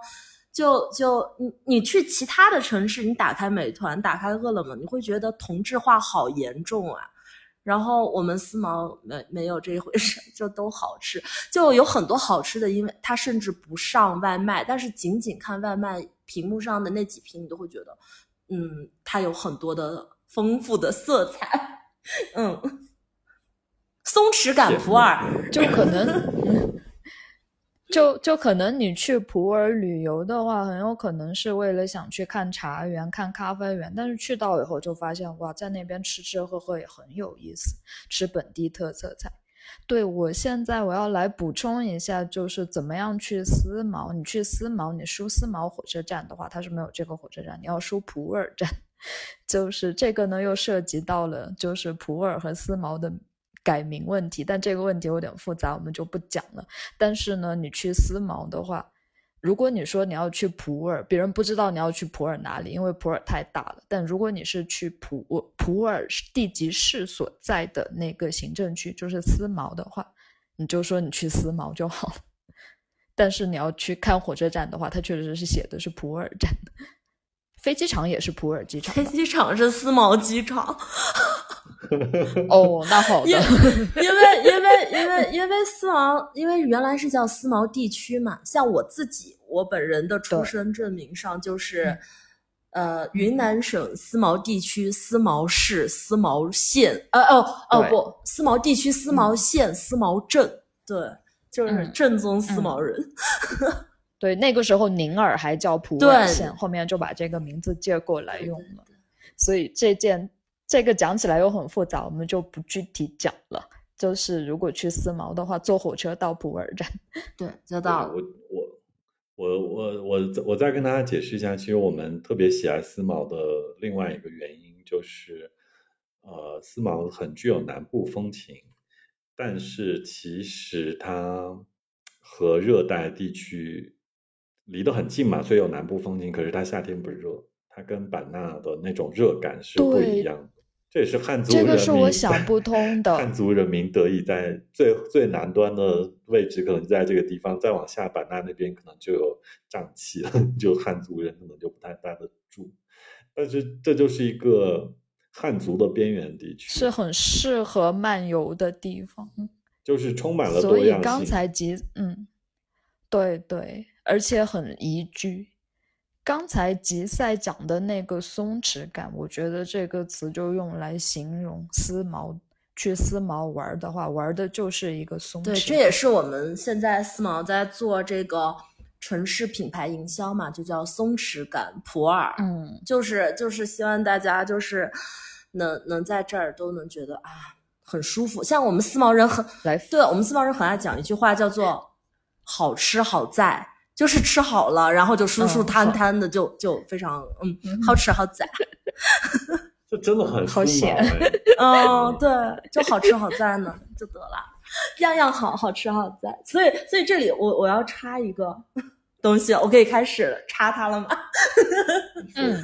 就就你你去其他的城市，你打开美团，打开饿了么，你会觉得同质化好严重啊。然后我们思茅没没有这一回事，就都好吃，就有很多好吃的，因为它甚至不上外卖，但是仅仅看外卖屏幕上的那几瓶，你都会觉得，嗯，它有很多的丰富的色彩，嗯，松弛感普洱，就可能，嗯就就可能你去普洱旅游的话，很有可能是为了想去看茶园、看咖啡园，但是去到以后就发现，哇，在那边吃吃喝喝也很有意思，吃本地特色菜。对我现在我要来补充一下，就是怎么样去思茅。你去思茅，你输思茅火车站的话，它是没有这个火车站，你要输普洱站。就是这个呢，又涉及到了就是普洱和思茅的改名问题，但这个问题有点复杂，我们就不讲了。但是呢，你去思茅的话，如果你说你要去普洱，别人不知道你要去普洱哪里，因为普洱太大了。但如果你是去普普洱地级市所在的那个行政区，就是思茅的话，你就说你去思茅就好。但是你要去看火车站的话，它确实是写的是普洱站，飞机场也是普洱机场。飞。机场是思茅机场，哦，那好的。因。因为因为因为因为思茅，因为原来是叫思茅地区嘛，像我自己，我本人的出生证明上就是，呃，云南省思茅地区思茅市思茅县，呃哦哦不，思茅地区思茅县思茅镇，对，就是嗯。正宗思茅人。对，那个时候宁洱还叫普洱县，后面就把这个名字借过来用了。所以这件这个讲起来又很复杂，我们就不具体讲了。就是如果去思茅的话，坐火车到普洱站。对，就到了。我我我我我我再跟大家解释一下，其实我们特别喜爱思茅的另外一个原因就是，呃，思茅很具有南部风情，但是其实它和热带地区离得很近嘛，所以有南部风情。可是它夏天不热，它跟版纳的那种热感是不一样的。这也是汉族人民，这个是我想不通的。汉族人民得以在最最南端的位置，可能在这个地方，再往下版纳那边可能就有瘴气了，就汉族人可能就不太待得住。但是这就是一个汉族的边缘地区，是很适合漫游的地方，就是充满了所以刚才吉嗯，对对，而且很宜居。刚才吉赛讲的那个松弛感，我觉得这个词就用来形容思茅去思茅玩的话，玩的就是一个松弛。对，这也是我们现在思茅在做这个城市品牌营销嘛，就叫松弛感普洱。嗯，就是就是希望大家就是能能在这儿都能觉得啊很舒服。像我们思茅人很来，对我们思茅人很爱讲一句话，叫做好吃好在。就是吃好了，然后就舒舒坦坦的，就就非常嗯，好吃好在。就真的很好咸，嗯，对，就好吃好在呢，就得了，样样好好吃好在。所以，所以这里我我要插一个 东西，我可以开始插它了吗？嗯，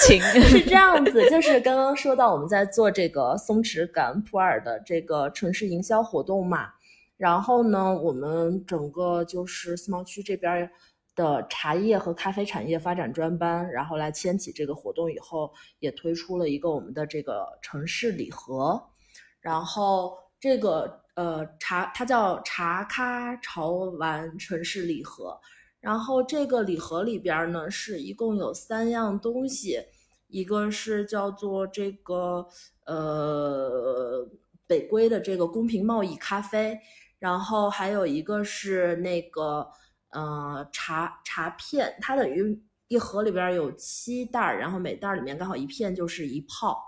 请是这样子，就是刚刚说到我们在做这个松弛感普洱的这个城市营销活动嘛。然后呢，我们整个就是思茅区这边的茶叶和咖啡产业发展专班，然后来牵起这个活动以后，也推出了一个我们的这个城市礼盒。然后这个呃茶，它叫茶咖潮玩城市礼盒。然后这个礼盒里边呢，是一共有三样东西，一个是叫做这个呃北归的这个公平贸易咖啡。然后还有一个是那个，呃，茶茶片，它等于一盒里边有七袋，然后每袋里面刚好一片就是一泡。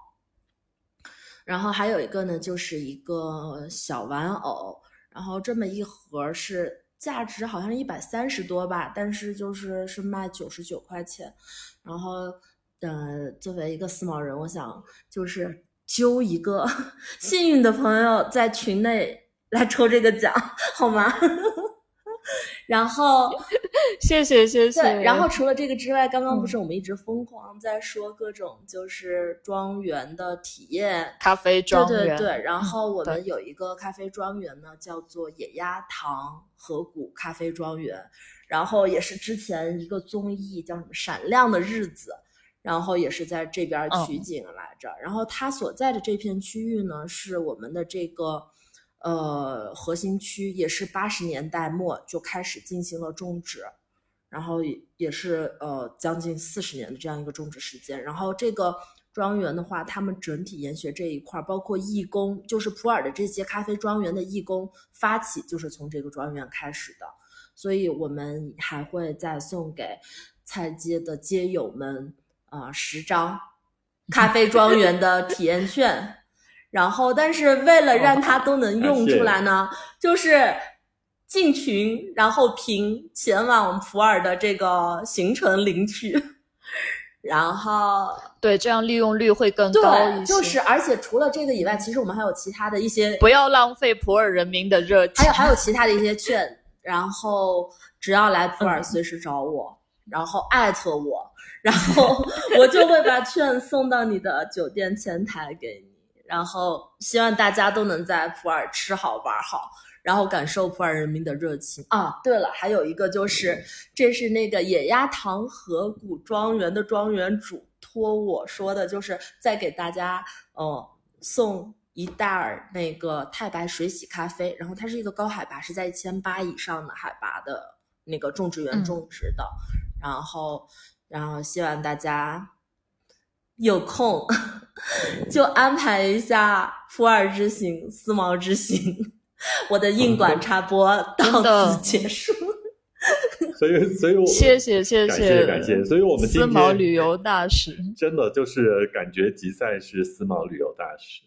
然后还有一个呢，就是一个小玩偶，然后这么一盒是价值好像是一百三十多吧，但是就是是卖九十九块钱。然后，呃，作为一个四毛人，我想就是揪一个 幸运的朋友在群内。来抽这个奖好吗？然后谢 谢谢谢。对，然后除了这个之外，刚刚不是我们一直疯狂在说各种就是庄园的体验，咖啡庄园。对对对。然后我们有一个咖啡庄园呢，叫做野鸭塘河谷咖啡庄园。然后也是之前一个综艺叫什么《闪亮的日子》，然后也是在这边取景来着。然后它所在的这片区域呢，是我们的这个。呃，核心区也是八十年代末就开始进行了种植，然后也也是呃将近四十年的这样一个种植时间。然后这个庄园的话，他们整体研学这一块，包括义工，就是普洱的这些咖啡庄园的义工发起，就是从这个庄园开始的。所以我们还会再送给菜街的街友们啊十张 咖啡庄园的体验券。然后，但是为了让它都能用出来呢，就是进群，然后凭前往普洱的这个行程领取，然后对，这样利用率会更高一些。就是，而且除了这个以外，其实我们还有其他的一些，不要浪费普洱人民的热情。还有还有其他的一些券，然后只要来普洱，随时找我，然后艾特我，然后 我就会把券送到你的酒店前台给你。然后希望大家都能在普洱吃好玩好，然后感受普洱人民的热情啊！对了，还有一个就是，这是那个野鸭塘河谷庄园的庄园主托我说的，就是再给大家嗯送一袋儿那个太白水洗咖啡，然后它是一个高海拔，是在一千八以上的海拔的那个种植园种植的，然后然后希望大家。有空就安排一下普洱之行、思茅之行。我的硬管插播到此结束。所以，所以我谢谢谢谢感谢，所以我们思茅旅游大使 真的就是感觉吉赛是思茅旅游大使。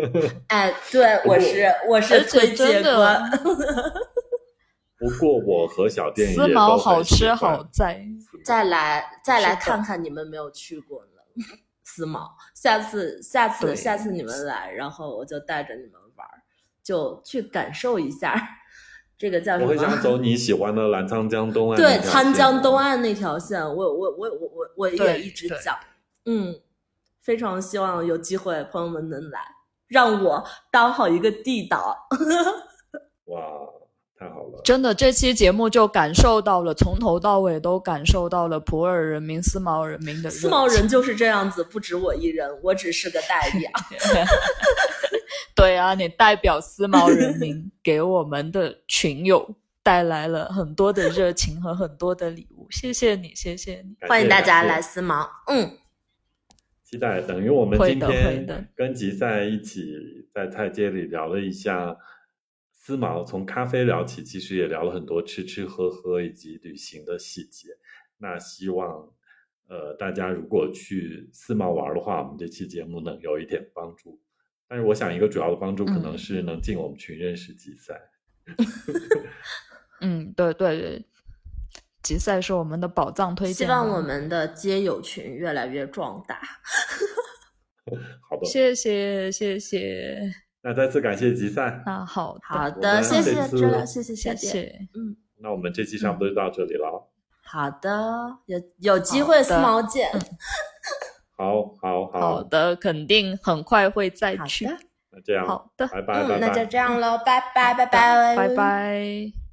哎，对，我是我是推介官。不过我和小店思茅好吃好在，再来再来看看你们没有去过了。思茅，下次下次下次你们来，然后我就带着你们玩，就去感受一下这个叫什么我会想么？走你喜欢的澜沧江东 岸对，沧江东岸那条线，我我我我我我也一直对讲，嗯，非常希望有机会朋友们能来，让我当好一个地导。哇，太好了！真的，这期节目就感受到了，从头到尾都感受到了普洱人民、思茅人民的思茅人就是这样子，不止我一人，我只是个代表。对啊，你代表思茅人民给我们的群友带来了很多的热情和很多的礼物，谢谢你，谢谢你。欢迎大家来思茅。嗯，期待，等于我们今天跟吉赛一起在菜街里聊了一下思茅，从咖啡聊起，其实也聊了很多吃吃喝喝以及旅行的细节。那希望呃大家如果去思茅玩的话，我们这期节目能有一点帮助。但是我想一个主要的帮助可能嗯是能进我们群认识吉赛。嗯，对对对，吉赛是我们的宝藏推荐希。望我们的街友群越来越壮大。好的，谢谢谢谢，那再次感谢集散。那好好的，谢谢周老师，谢谢谢。谢。嗯，那我们这期差不多就到这里了。好的，有有机会四毛见。好，好，好的，肯定很快会再去。好的，那这样，好的拜拜，那就。这样喽，拜拜，拜拜，拜拜。